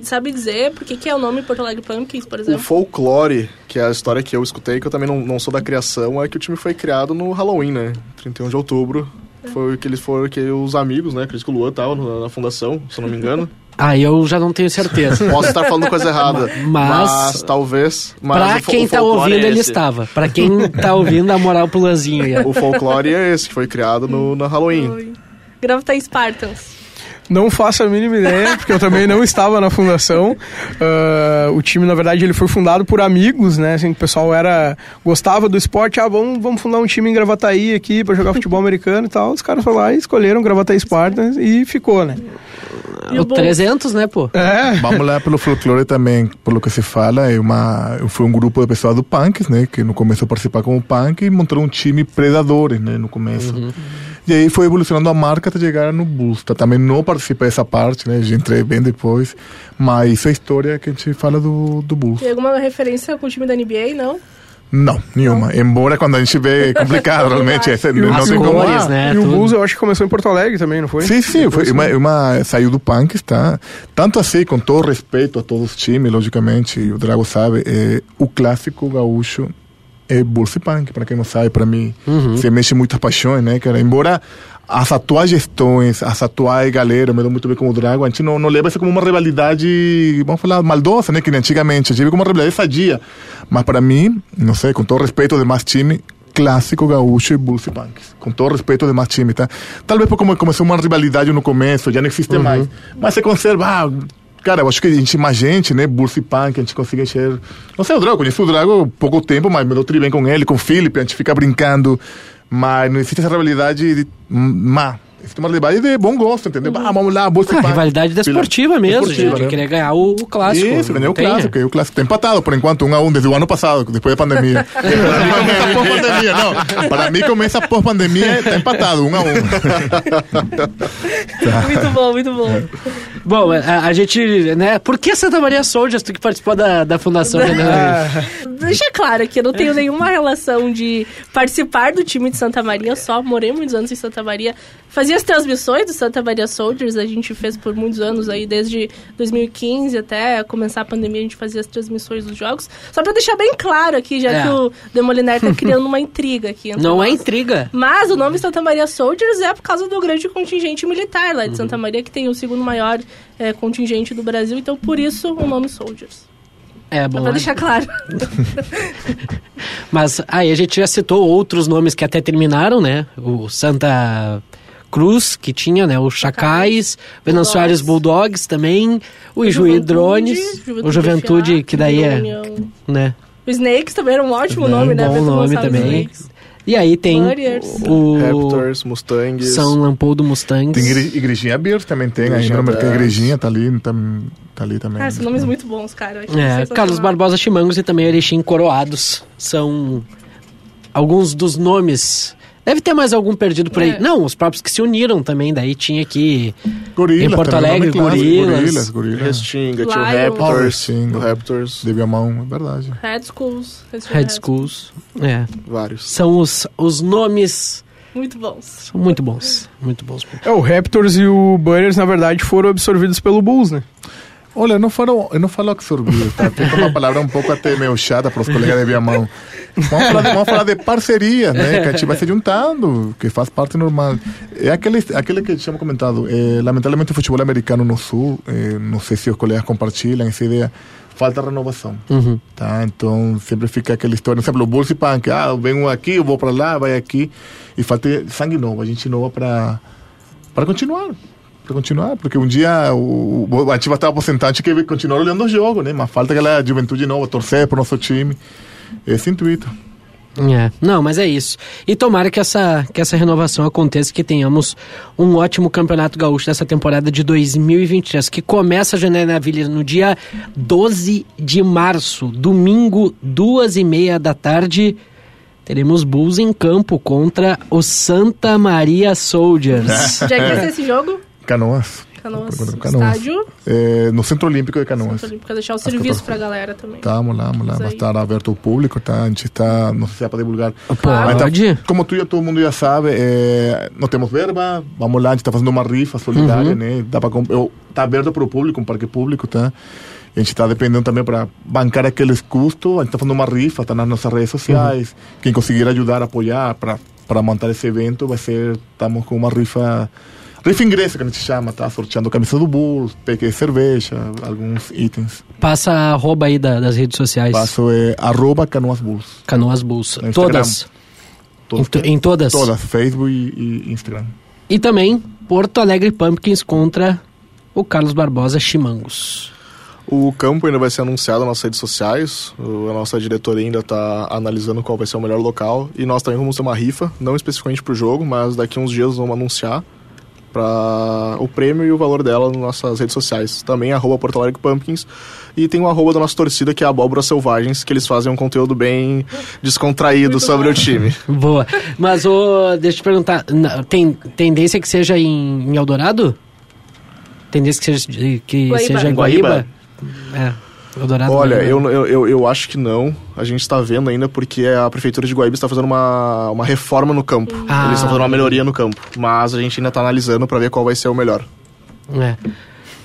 Sabe dizer por que, que é o nome Porto Alegre Pumpkins, por O exemplo? folclore, que é a história que eu escutei, que eu também não, não sou da criação, é que o time foi criado no Halloween, né? 31 de outubro. Foi que eles foram que os amigos, né? Acredito que o Luan tava na, na fundação, se eu não me engano. Ah, eu já não tenho certeza. Posso estar falando coisa errada. Mas- mas, talvez. Mas pra quem tá ouvindo, é ele estava. Pra quem tá ouvindo, a moral pro ó. O folclore é esse, que foi criado no, no Halloween. Gravity Spartans. Não faço a mínima ideia, porque eu também não estava na fundação. Ah, o time, na verdade, ele foi fundado por amigos, né? Assim, o pessoal era gostava do esporte. Ah, vamos, vamos fundar um time em Gravataí aqui para jogar futebol americano e tal. Os caras foram lá e escolheram Gravataí Spartans e ficou, né? E O Bulls? 300, né, pô? É. Vamos lá pelo folclore também, pelo que se fala, é uma, foi um grupo de pessoas do Punks, né, que no começo participaram como punk e montaram um time predadores, né, no começo. E aí foi evolucionando a marca até chegar no Bulls. Tá? Também não participei dessa parte, né, já entrei bem depois, mas isso é a história que a gente fala do, do Bulls. Tem alguma referência com o time da NBA, não? Não, nenhuma. Embora quando a gente vê é complicado, realmente, não As tem como... cores, ah, né? e o. Bulls eu acho que começou em Porto Alegre também, não foi? Sim, sim, foi uma, uma, saiu do Punks, tá? Tanto assim, com todo respeito a todos os times, logicamente, e o Drago sabe, é, o clássico gaúcho é Bulls e Punk, para quem não sabe, para mim, se mexe muitas paixões, né, cara? Embora as atuais gestões, as atuais galera, me dou muito bem com o Drago, a gente não, não leva isso como uma rivalidade, vamos falar, maldosa, né, que nem antigamente, a gente vê como uma rivalidade sadia. Mas para mim, não sei, com todo respeito aos demais times, clássico gaúcho e Bulls e Punks. Com todo respeito aos demais times, tá? Talvez por como começou uma rivalidade no começo, já não existe mais. Mas se conserva, ah, Cara, eu acho que a gente, mais gente, né? Bursi Punk, a gente consegue encher. Não sei o Drago, conheço o Drago há pouco tempo, mas me dou tri bem com ele, com o Felipe, a gente fica brincando. Mas não existe essa rivalidade de má. Existe uma rivalidade de bom gosto, entendeu? Ah, vamos lá, Bursi Ah, rivalidade desportiva mesmo, Desportiva, gente. né? Queria ganhar o, o clássico. Isso, ganhou o Tem, né? clássico, ganhou o clássico. Tá empatado por enquanto, um a um, desde o ano passado, depois da pandemia. para mim começa pós-pandemia, não. Para mim começa pós-pandemia, tá empatado, um a um. Muito bom, muito bom. Bom, a, a gente, né? Por que Santa Maria Soldiers, tu que participou da, da fundação? né? Deixa claro que eu não tenho nenhuma relação de participar do time de Santa Maria, só morei muitos anos em Santa Maria. Fazia as transmissões do Santa Maria Soldiers, a gente fez por muitos anos aí, desde 2015 até começar a pandemia, a gente fazia as transmissões dos jogos. Só pra deixar bem claro aqui, já É. que o Demoliner tá criando uma intriga aqui. Não é nós. intriga. Mas o nome Santa Maria Soldiers é por causa do grande contingente militar lá de Uhum. Santa Maria, que tem o segundo maior eh, contingente do Brasil, então por isso o nome Soldiers. É bom. Pra é- deixar claro. Mas aí a gente já citou outros nomes que até terminaram, né? O Santa Cruz, que tinha, né? O Chacais, Venâncio Bulldogs. Soares Bulldogs também, o Ijuí Juventude, Drones, o Juventude, que daí é, né? O Snakes também era um ótimo É, nome, um né? bom nome também. E aí tem Warriors. o Raptors, Mustangs. São Lampoldo Mustangs. Tem igre- igrejinha Beers também tem, ainda no mercado Bears. igrejinha, tá ali, tá, tá ali também. Ah, são nomes muito bons, cara. É. Carlos Barbosa Chimangos e também Erechim Coroados são alguns dos nomes. Deve ter mais algum perdido por aí. É. Não, os próprios que se uniram também, daí tinha que Gorilas, Em Porto também, Alegre, Gorilas. Gorilas, Gorilas. Restinga, tinha o. Raptors. O Raptors, Viamão, é verdade. Red Schools. Red Schools. É, vários. são os, os nomes Muito bons. são muito bons, muito bons. É, o Raptors e o Bunners, na verdade, foram absorvidos pelo Bulls, né? Olha, eu não falo, eu não falo absorvido, tá? Tem uma palavra um pouco até meio chata para os colegas de Viamão. Vamos falar de, vamos falar de parceria, né? Que a gente vai se juntando, que faz parte normal. É aquele, aquele que tínhamos comentado. É, lamentavelmente, o futebol americano no Sul, é, não sei se os colegas compartilham essa ideia, falta renovação. Uhum. Tá? Então, sempre fica aquela história. Por exemplo, o Bulls e Punk, ah, eu venho aqui, eu vou para lá, vai aqui. E falta sangue novo, a gente nova para continuar. Para continuar, porque um dia o, o, a gente vai estar aposentado, a gente quer continuar olhando o jogo, né? Mas falta aquela juventude nova, torcer para o nosso time. Esse é intuito. É, não, mas é isso. E tomara que essa, que essa renovação aconteça, que tenhamos um ótimo campeonato gaúcho dessa temporada de 2023, que começa a Janela Vila no dia 12 de março, domingo, duas e meia da tarde. Teremos Bulls em campo contra o Santa Maria Soldiers. Já que vai ser esse jogo? Canoas. Canoas. Canoas. Estádio. É, no Centro Olímpico de Canoas. Pra deixar o serviço pra galera também. Estamos lá, vamos lá. Vai estar aberto ao público, tá? A gente está, não sei se é para divulgar. Pode. Mas tá- como tu e todo mundo já sabe, é, não temos verba, vamos lá, a gente está fazendo uma rifa solidária, né? Dá pra, eu, tá aberto para o público, um parque público, tá? A gente está dependendo também para bancar aqueles custos, a gente está fazendo uma rifa, tá nas nossas redes sociais. Quem conseguir ajudar, apoiar para montar esse evento, vai ser, estamos com uma rifa, rifa ingresso que a gente chama, tá? Sorteando camisa do Bulls, peque de cerveja, alguns itens. Passa a arroba aí da- das redes sociais. Passo é arroba Canoas Bulls. Canoas Bulls. Todas. Todos Em, em todas? Todas, Facebook e, e Instagram. E também Porto Alegre Pumpkins contra o Carlos Barbosa Chimangos. O campo ainda vai ser anunciado nas redes sociais. A nossa diretoria ainda está analisando qual vai ser o melhor local. E nós também vamos ter uma rifa, não especificamente para o jogo, mas daqui a uns dias vamos anunciar para o prêmio e o valor dela nas nossas redes sociais. Também arroba Porto Alegre Pumpkins. E tem o arroba da nossa torcida, que é a Abóbora Selvagens, que eles fazem um conteúdo bem descontraído sobre o time. Boa. Mas, ô, deixa eu te perguntar, tem tendência que seja em, em Eldorado? Tendência que seja, que Guaíba. seja em Guaíba? Guaíba? É, Eldorado. Olha, eu, eu, eu, eu acho que não. A gente está vendo ainda porque a prefeitura de Guaíba está fazendo uma, uma reforma no campo. Ah. Eles estão fazendo uma melhoria no campo. Mas a gente ainda está analisando para ver qual vai ser o melhor. É.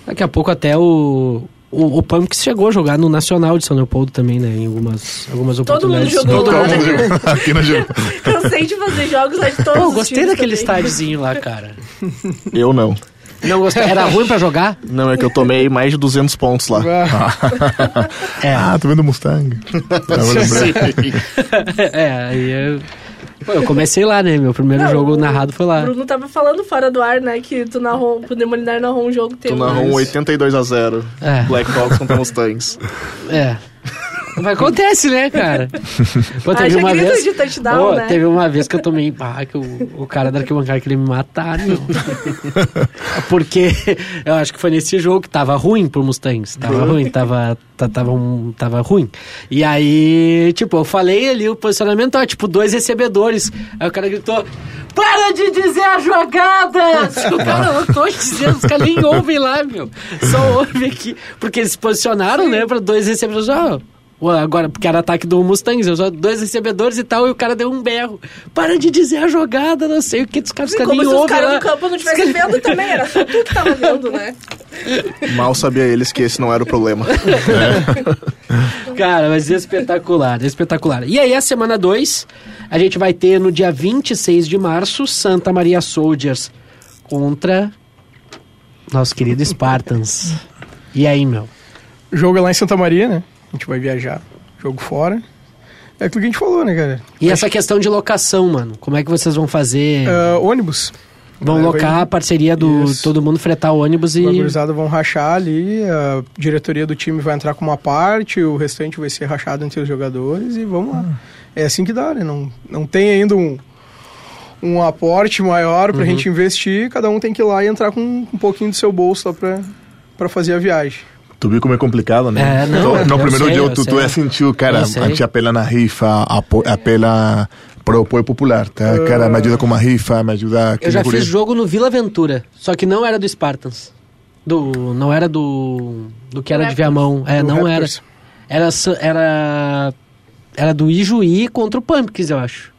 Daqui a pouco até o... O, o Pumpkins chegou a jogar no Nacional de São Leopoldo também, né? Em algumas, algumas Todo mundo oportunidades. jogou Todo lá, mundo né? jogou. Aqui no jogo. Cansei de fazer jogos lá de todos Pô, os gostei daquele também. estádiozinho lá, cara. Eu não. Não gostei. Era ruim pra jogar? Não, é que eu tomei mais de 200 pontos lá. É. Ah, tô vendo Mustang. É, aí eu... Pô, eu comecei lá, né? Meu primeiro Não, jogo o narrado foi O lá. Bruno tava falando fora do ar, né? Que tu narrou, o Demolinar narrou um jogo teu. Tu narrou um né? 82 a 0 É. Blackhawks contra Mustangs. É. Mas acontece, né, cara? Pô, Ah, já grita de touchdown, Pô, né? Teve uma vez que eu tomei. Ah, que o, o cara da arquibancada queria me matar, meu. Porque eu acho que foi nesse jogo que tava ruim pro Mustangs. Tava ruim, tava, ta- tava, um- tava ruim. E aí, tipo, eu falei ali o posicionamento, ó, tipo, dois recebedores. Aí o cara gritou: Para de dizer a jogada! o cara, eu tô dizendo, os caras nem ouvem lá, meu. Só ouvem aqui. Porque eles se posicionaram, né, pra dois recebedores. Ó, Ué, Agora, porque era ataque do Mustangs, eu só dois recebedores e tal, e o cara deu um berro. Para de dizer a jogada, não sei o que, os caras ficam como nem se os caras lá. no campo não estivessem vendo também, era só tu que tava vendo, né? Mal sabia eles que esse não era o problema. Cara, mas espetacular, espetacular. E aí, a semana 2, a gente vai ter no dia 26 de março, Santa Maria Soldiers contra nosso querido Spartans. E aí, meu? O jogo é lá em Santa Maria, né? A gente vai viajar. Jogo fora. É aquilo que a gente falou, né, cara? E essa questão de locação, mano? Como é que vocês vão fazer? Ah, ônibus. vão vai- locar a parceria do Isso. todo mundo fretar o ônibus e. Gurizada vão rachar ali, a diretoria do time vai entrar com uma parte, o restante vai ser rachado entre os jogadores e vamos lá. É assim que dá, né? Não, não tem ainda um, um aporte maior pra gente investir, cada um tem que ir lá e entrar com um pouquinho do seu bolso lá pra, pra fazer a viagem. Tu viu como é complicado, né? É, não, Então, no primeiro sei, dia, eu tu, tu é sentiu, cara, a gente apela na rifa, apo, apela pro apoio popular, tá? Cara, me ajuda com uma rifa, me ajuda... Eu já fiz jogo no Vila Aventura, só que não era do Spartans. Do, não era do. Do que era de Raptors. Viamão. É, Do não era. Raptors. Era. Era. Era do Ijuí contra o Pumpkins, eu acho.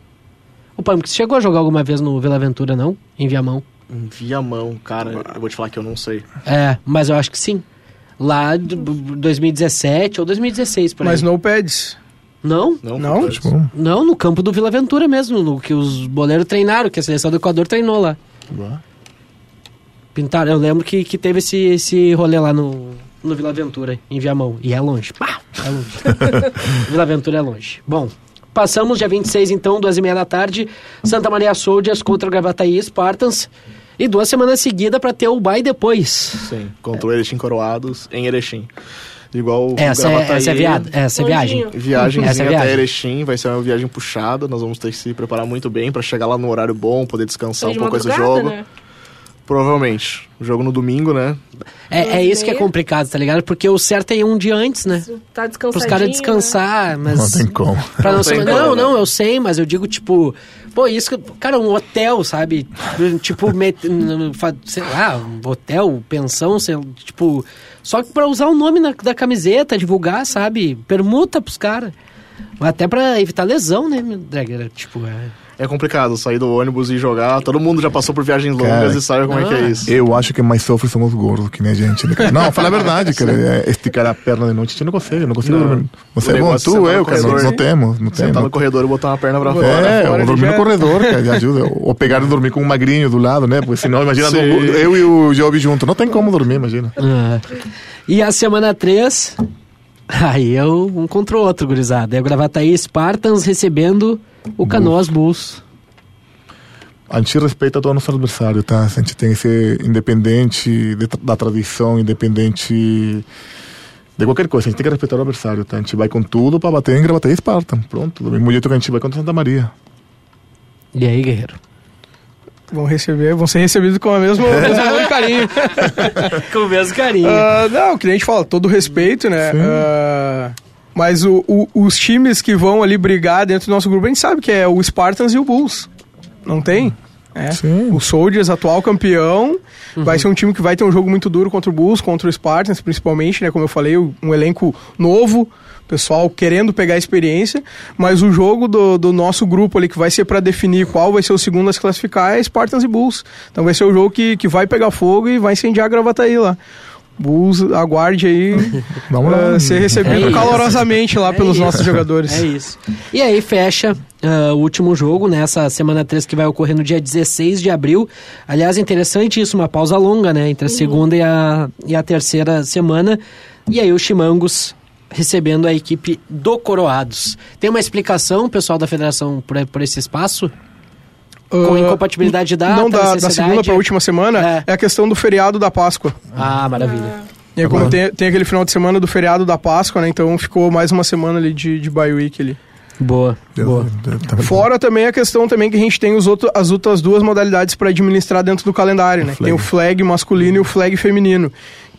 O Pumpkins chegou a jogar alguma vez no Vila Aventura, não? Em Viamão. Via mão, cara, eu vou te falar que eu não sei. É, mas eu acho que sim. Lá de 2017 ou 2016, por aí. Mas no pads. Não? Não? Não? Tipo, Não, no campo do Vila Aventura mesmo, no que os boleiros treinaram, que a seleção do Equador treinou lá. Pintaram, eu lembro que, que teve esse, esse rolê lá no, no Vila Aventura, em Viamão. E é longe. Pá, é longe. Vila Aventura é longe. Bom, passamos dia 26, então, duas e meia da tarde. Santa Maria Soldiers contra o Gravataí Spartans. E duas semanas seguidas para ter o bye depois. Sim, contra o Erechim Coroados em Erechim. Igual Essa, o é, Gravataí. essa é, viada, essa é viagem. Viagemzinha Essa é até viagem. Erechim, vai ser uma viagem puxada. Nós vamos ter que se preparar muito bem pra chegar lá no horário bom, poder descansar de um pouco antes do madrugada, jogo. né? Provavelmente. O jogo no domingo, né? É, é isso que é complicado, tá ligado? Porque o certo é ir um dia antes, né? Tá Pros descansadinho. caras né? descansar, mas... Não tem como. Pra não, Não ser- tem não, como, né? não, eu sei, mas eu digo, tipo, pô, isso. Cara, um hotel, sabe? tipo, met- sei lá, um hotel, pensão, sei, tipo. Só que pra usar o nome na- da camiseta, divulgar, sabe? Permuta pros caras. Até pra evitar lesão, né, meu Dragger? Tipo, é. É complicado sair do ônibus e jogar. Todo mundo já passou por viagens longas Cara, e sabe como é que é isso. Eu acho que mais sofre somos gordos que nem a gente. né? Não, fala a verdade, cara. É, Esticar a perna de noite, a gente não consegue, não consegue Não. dormir. Você é bom, é tu, sentar no eu, cara. Não, corredor. não temos, não Sentar temos. no corredor e botar uma perna pra fora. É, fora ou dormir já- no corredor, cara, ajuda. Ou pegar e dormir com um magrinho do lado, né? Porque senão, imagina Sim. eu e o Job junto. Não tem como dormir, imagina. Ah. E a semana 3. Aí é o- um contra o outro, gurizada. É o Gravataí Spartans recebendo o Canoas Bulls. A gente respeita todo o nosso adversário, tá? A gente tem que ser independente de- da tradição, independente de qualquer coisa. A gente tem que respeitar o adversário, tá? A gente vai com tudo pra bater em Gravataí e Esparta. Pronto, do mesmo jeito que a gente vai contra Santa Maria. E aí, guerreiro? Vão receber, vão ser recebidos com a mesma, o mesmo e carinho. Com o mesmo carinho. Ah, não, que nem a gente fala, todo respeito, né? Ah, mas o- o- os times que vão ali brigar dentro do nosso grupo, a gente sabe que é o Spartans e o Bulls. Não tem? É. Sim. O Soldiers, atual campeão, vai ser um time que vai ter um jogo muito duro contra o Bulls, contra o Spartans, principalmente, né? Como eu falei, um elenco novo, pessoal querendo pegar experiência, mas o jogo do, do nosso grupo ali, que vai ser para definir qual vai ser o segundo a se classificar, é Spartans e Bulls. Então vai ser o jogo que, que vai pegar fogo e vai incendiar a Gravataí lá. Bulls, aguarde aí Vamos lá. pra ser recebido É calorosamente lá É pelos isso. nossos jogadores. É isso. E aí fecha ah, o último jogo, nessa semana 3 que vai ocorrer no dia 16 de abril. Aliás, interessante isso, uma pausa longa, né? Entre a segunda e a, e a terceira semana. E aí o Chimangos recebendo a equipe do Coroados. Tem uma explicação, pessoal da federação, por, por esse espaço? Com Ah, incompatibilidade de data, Não, da, da segunda para a última semana, É. é. a questão do feriado da Páscoa. Ah, maravilha. E aí, como tem, tem aquele final de semana do feriado da Páscoa, né? Então ficou mais uma semana ali de, de bye week ali. Boa, boa. Tá? Fora também a questão também que a gente tem os outro, as outras duas modalidades para administrar dentro do calendário, né? flag. Tem o flag masculino e o flag feminino,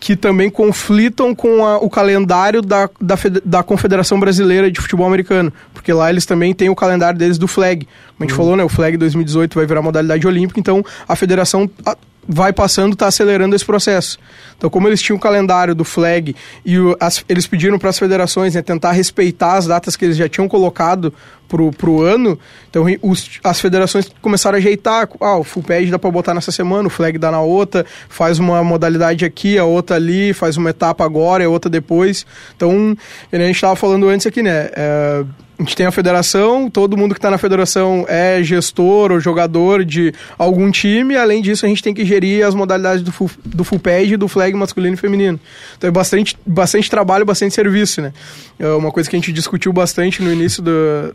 que também conflitam com a- o calendário da, da, da Confederação Brasileira de Futebol Americano, porque lá eles também têm o calendário deles do flag. Como a gente falou, né? O flag 2018 vai virar modalidade olímpica, então a federação a- vai passando, está acelerando esse processo. Então, como eles tinham o calendário do flag e o- as- eles pediram para as federações né, tentar respeitar as datas que eles já tinham colocado pro, pro ano, então os- as federações começaram a ajeitar. Ah, o full pad dá para botar nessa semana, o flag dá na outra, faz uma modalidade aqui, a outra ali, faz uma etapa agora e a outra depois. Então, a gente estava falando antes aqui, né? é, a gente tem a federação, todo mundo que está na federação é gestor ou jogador de algum time, além disso a gente tem que gerir as modalidades do full, do full pad e do flag masculino e feminino. Então é bastante, bastante trabalho, bastante serviço, né? É uma coisa que a gente discutiu bastante no início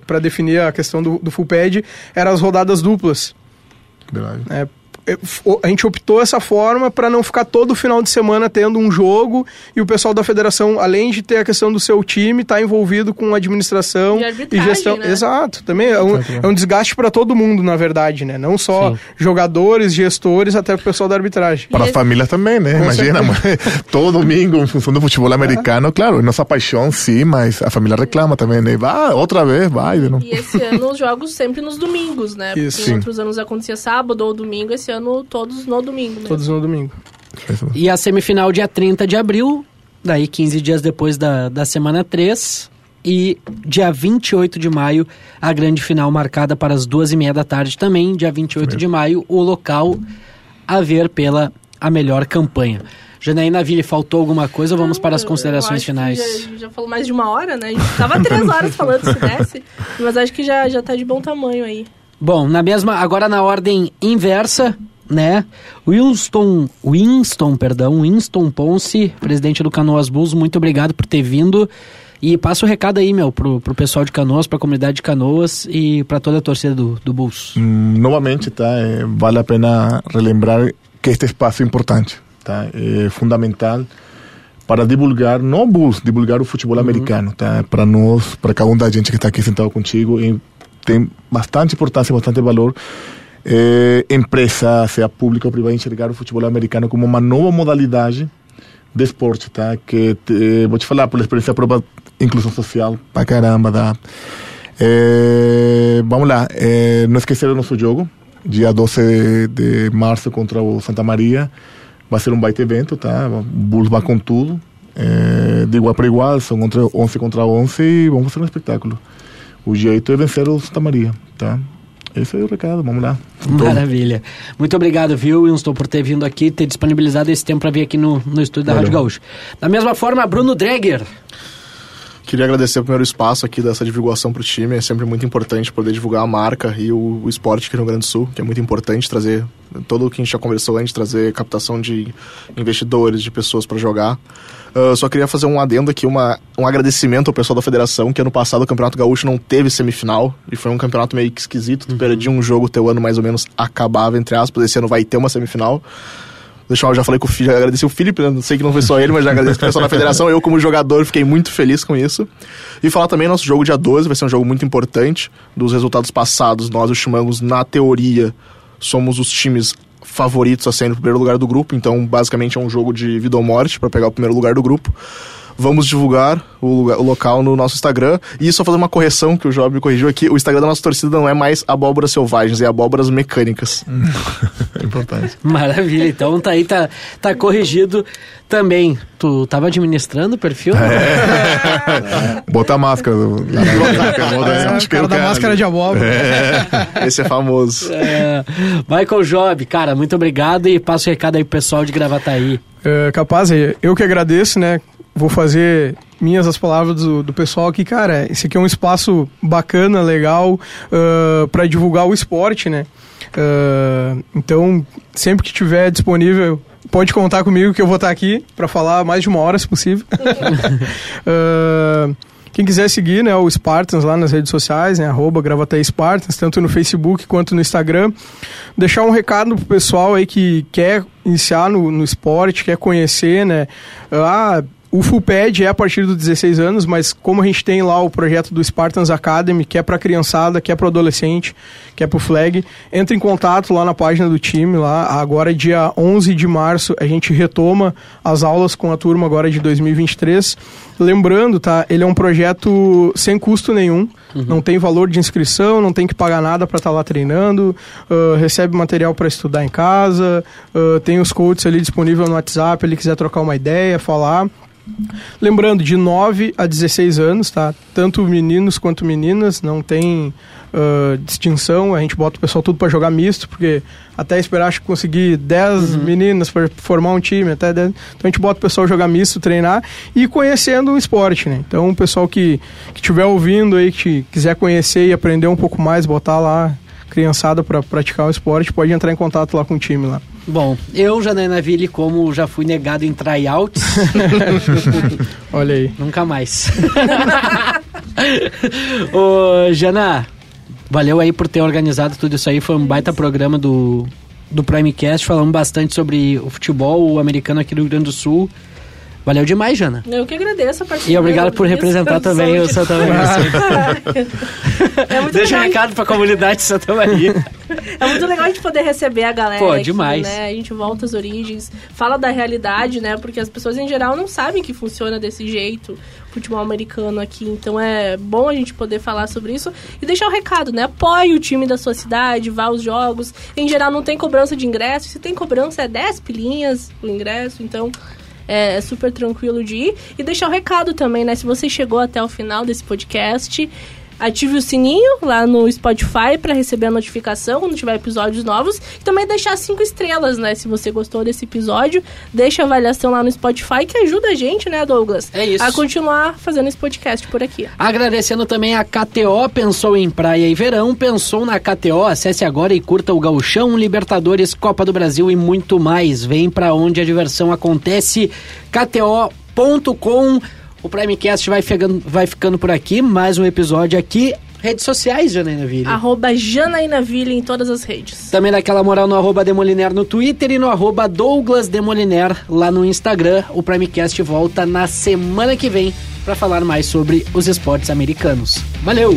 para definir a questão do, do full pad eram as rodadas duplas. Verdade. É, A gente optou essa forma para não ficar todo final de semana tendo um jogo e o pessoal da federação, além de ter a questão do seu time, tá envolvido com administração E e, gestão. né? Exato, também é um, é um desgaste para todo mundo, na verdade, né? Não só Sim. jogadores, gestores, até o pessoal da arbitragem. Para as famílias também, né? Imagina, mãe, todo domingo em função do futebol americano, claro, é nossa paixão sim, mas a família reclama também, né? Vai, outra vez, vai, não. E esse ano os jogos sempre nos domingos, né? Isso. Porque em outros anos acontecia sábado ou domingo, esse ano todos no domingo mesmo. Todos no domingo. E a semifinal dia 30 de abril, daí 15 dias depois da, da semana 3. E dia 28 de maio, a grande final marcada para as duas e meia da tarde também. Dia 28 de maio, o local a ver pela a melhor campanha. Janaína Ville, faltou alguma coisa ou vamos para as eu considerações finais? Já, já falou mais de uma hora, né? A gente tava três horas falando se desse, mas acho que já, já tá de bom tamanho aí. Bom, na mesma, agora na ordem inversa, né? Winston, Winston, perdão, Winston Ponce, presidente do Canoas Bulls, muito obrigado por ter vindo. E passa o recado aí, meu, pro, pro pessoal de Canoas, pra comunidade de Canoas e para toda a torcida do, do Bulls. Hum, novamente, tá? Eh, vale a pena relembrar que este espaço é importante, tá? É fundamental para divulgar, não Bulls, divulgar o futebol uhum. americano, tá? Para nós, para cada um da gente que está aqui sentado contigo, e tem bastante importância, bastante valor. É, empresa, seja pública ou privada, enxergar o futebol americano como uma nova modalidade de esporte, tá? Que te, vou te falar por experiência própria, inclusão social, pra caramba, tá? É, vamos lá, é, não esquecer o nosso jogo, dia 12 de, de março contra o Santa Maria. Vai ser um baita evento, tá? O Bulls vai com tudo, é, de igual para igual, são contra 11 contra 11 e vamos fazer um espetáculo. O jeito é vencer o Santa Maria, tá? Esse é o recado, vamos lá. Maravilha. Muito obrigado, viu, Winston, por ter vindo aqui, ter disponibilizado esse tempo para vir aqui no, no estúdio da Valeu. Rádio Gaúcho. Da mesma forma, Bruno Dreger. Queria agradecer o primeiro espaço aqui dessa divulgação para o time. É sempre muito importante poder divulgar a marca e o, o, esporte aqui no Rio Grande do Sul, que é muito importante trazer todo o que a gente já conversou antes, trazer captação de investidores, de pessoas para jogar. Uh, só queria fazer um adendo aqui, uma, um agradecimento ao pessoal da federação, que ano passado o Campeonato Gaúcho não teve semifinal, e foi um campeonato meio que esquisito, tu uhum. perdia um jogo, teu ano mais ou menos acabava, entre aspas, esse ano vai ter uma semifinal. Deixa eu já falei com o já agradeci o Felipe, né? não sei que não foi só ele, mas já agradeci o pessoal da federação. Eu, como jogador, fiquei muito feliz com isso. E falar também nosso jogo dia 12, vai ser um jogo muito importante. Dos resultados passados, nós, os Chimangos, na teoria, somos os times favoritos a sair no primeiro lugar do grupo. Então, basicamente, é um jogo de vida ou morte para pegar o primeiro lugar do grupo vamos divulgar o, lugar, o, local no nosso Instagram. E só fazer uma correção que o Job me corrigiu aqui: o Instagram da nossa torcida não é mais abóboras selvagens, é abóboras mecânicas. Importante. Maravilha, então tá aí, tá, tá corrigido também. Tu tava administrando o perfil? É. Botar máscara. É, acho que cara da máscara de abóbora. É. Esse é famoso. É. Michael Job, cara, muito obrigado e passo o recado aí pro pessoal de Gravataí. É, capaz, eu que agradeço, né? Vou fazer minhas as palavras do, do pessoal aqui, cara, esse aqui é um espaço bacana, legal, uh, ah, para divulgar o esporte, né? Uh, então, sempre que tiver disponível, pode contar comigo que eu vou estar aqui para falar mais de uma hora, se possível. uh, quem quiser seguir né, o Spartans lá nas redes sociais, né, arroba Spartans, tanto no Facebook quanto no Instagram. Deixar um recado pro pessoal aí que quer iniciar no, no esporte, quer conhecer, né? Ah, o Full Pad é a partir dos 16 anos, mas como a gente tem lá o projeto do Spartans Academy, que é para criançada, que é para adolescente, que é para o flag, entre em contato lá na página do time, lá agora dia 11 de março a gente retoma as aulas com a turma agora de 2023. Lembrando, tá, ele é um projeto sem custo nenhum, uhum. não tem valor de inscrição, não tem que pagar nada para estar tá lá treinando, uh, recebe material para estudar em casa, uh, tem os coaches ali disponível no WhatsApp, ele quiser trocar uma ideia, falar. Lembrando, de 9 a 16 anos, tá? Tanto meninos quanto meninas, não tem uh, distinção. A gente bota o pessoal tudo para jogar misto, porque até esperar acho que conseguir 10 uhum. meninas para formar um time, até 10. Então a gente bota o pessoal jogar misto, treinar e conhecendo o esporte, né? Então o pessoal que estiver ouvindo aí, que quiser conhecer e aprender um pouco mais, botar lá criançada para praticar o esporte, pode entrar em contato lá com o time lá. Bom, eu, Janaina Ville, como já fui negado em tryouts. Olha aí. Nunca mais. Ô, Jana, valeu aí por ter organizado tudo isso aí. Foi um baita programa do, do Primecast. Falamos bastante sobre o futebol americano aqui no Rio Grande do Sul. Valeu demais, Jana. Eu que agradeço a participação. E obrigado por representar também o Santa Maria. é muito Deixa um recado para a comunidade de Santa Maria. É muito legal a gente poder receber a galera. Pô, aqui, demais. Né? A gente volta às origens, fala da realidade, né? Porque as pessoas em geral não sabem que funciona desse jeito futebol americano aqui. Então é bom a gente poder falar sobre isso e deixar o recado, né? Apoie o time da sua cidade, vá aos jogos. Em geral não tem cobrança de ingresso. Se tem cobrança é 10 pilinhas o ingresso. Então é, é, super tranquilo de ir. E deixar o recado também, né? Se você chegou até o final desse podcast ative o sininho lá no Spotify para receber a notificação quando tiver episódios novos. E também deixar cinco estrelas, né? Se você gostou desse episódio, deixa a avaliação lá no Spotify que ajuda a gente, né, Douglas? É isso. A continuar fazendo esse podcast por aqui. Agradecendo também a KTO, pensou em praia e verão, pensou na KTO, acesse agora e curta o Gauchão, Libertadores, Copa do Brasil e muito mais. Vem para onde a diversão acontece. KTO.com o Primecast vai ficando, vai ficando por aqui, mais um episódio aqui. Redes sociais, Janaína Ville. Arroba Janaína Ville em todas as redes. Também dá aquela moral no arroba Demoliner no Twitter e no arroba Douglas Demoliner lá no Instagram. O Primecast volta na semana que vem para falar mais sobre os esportes americanos. Valeu!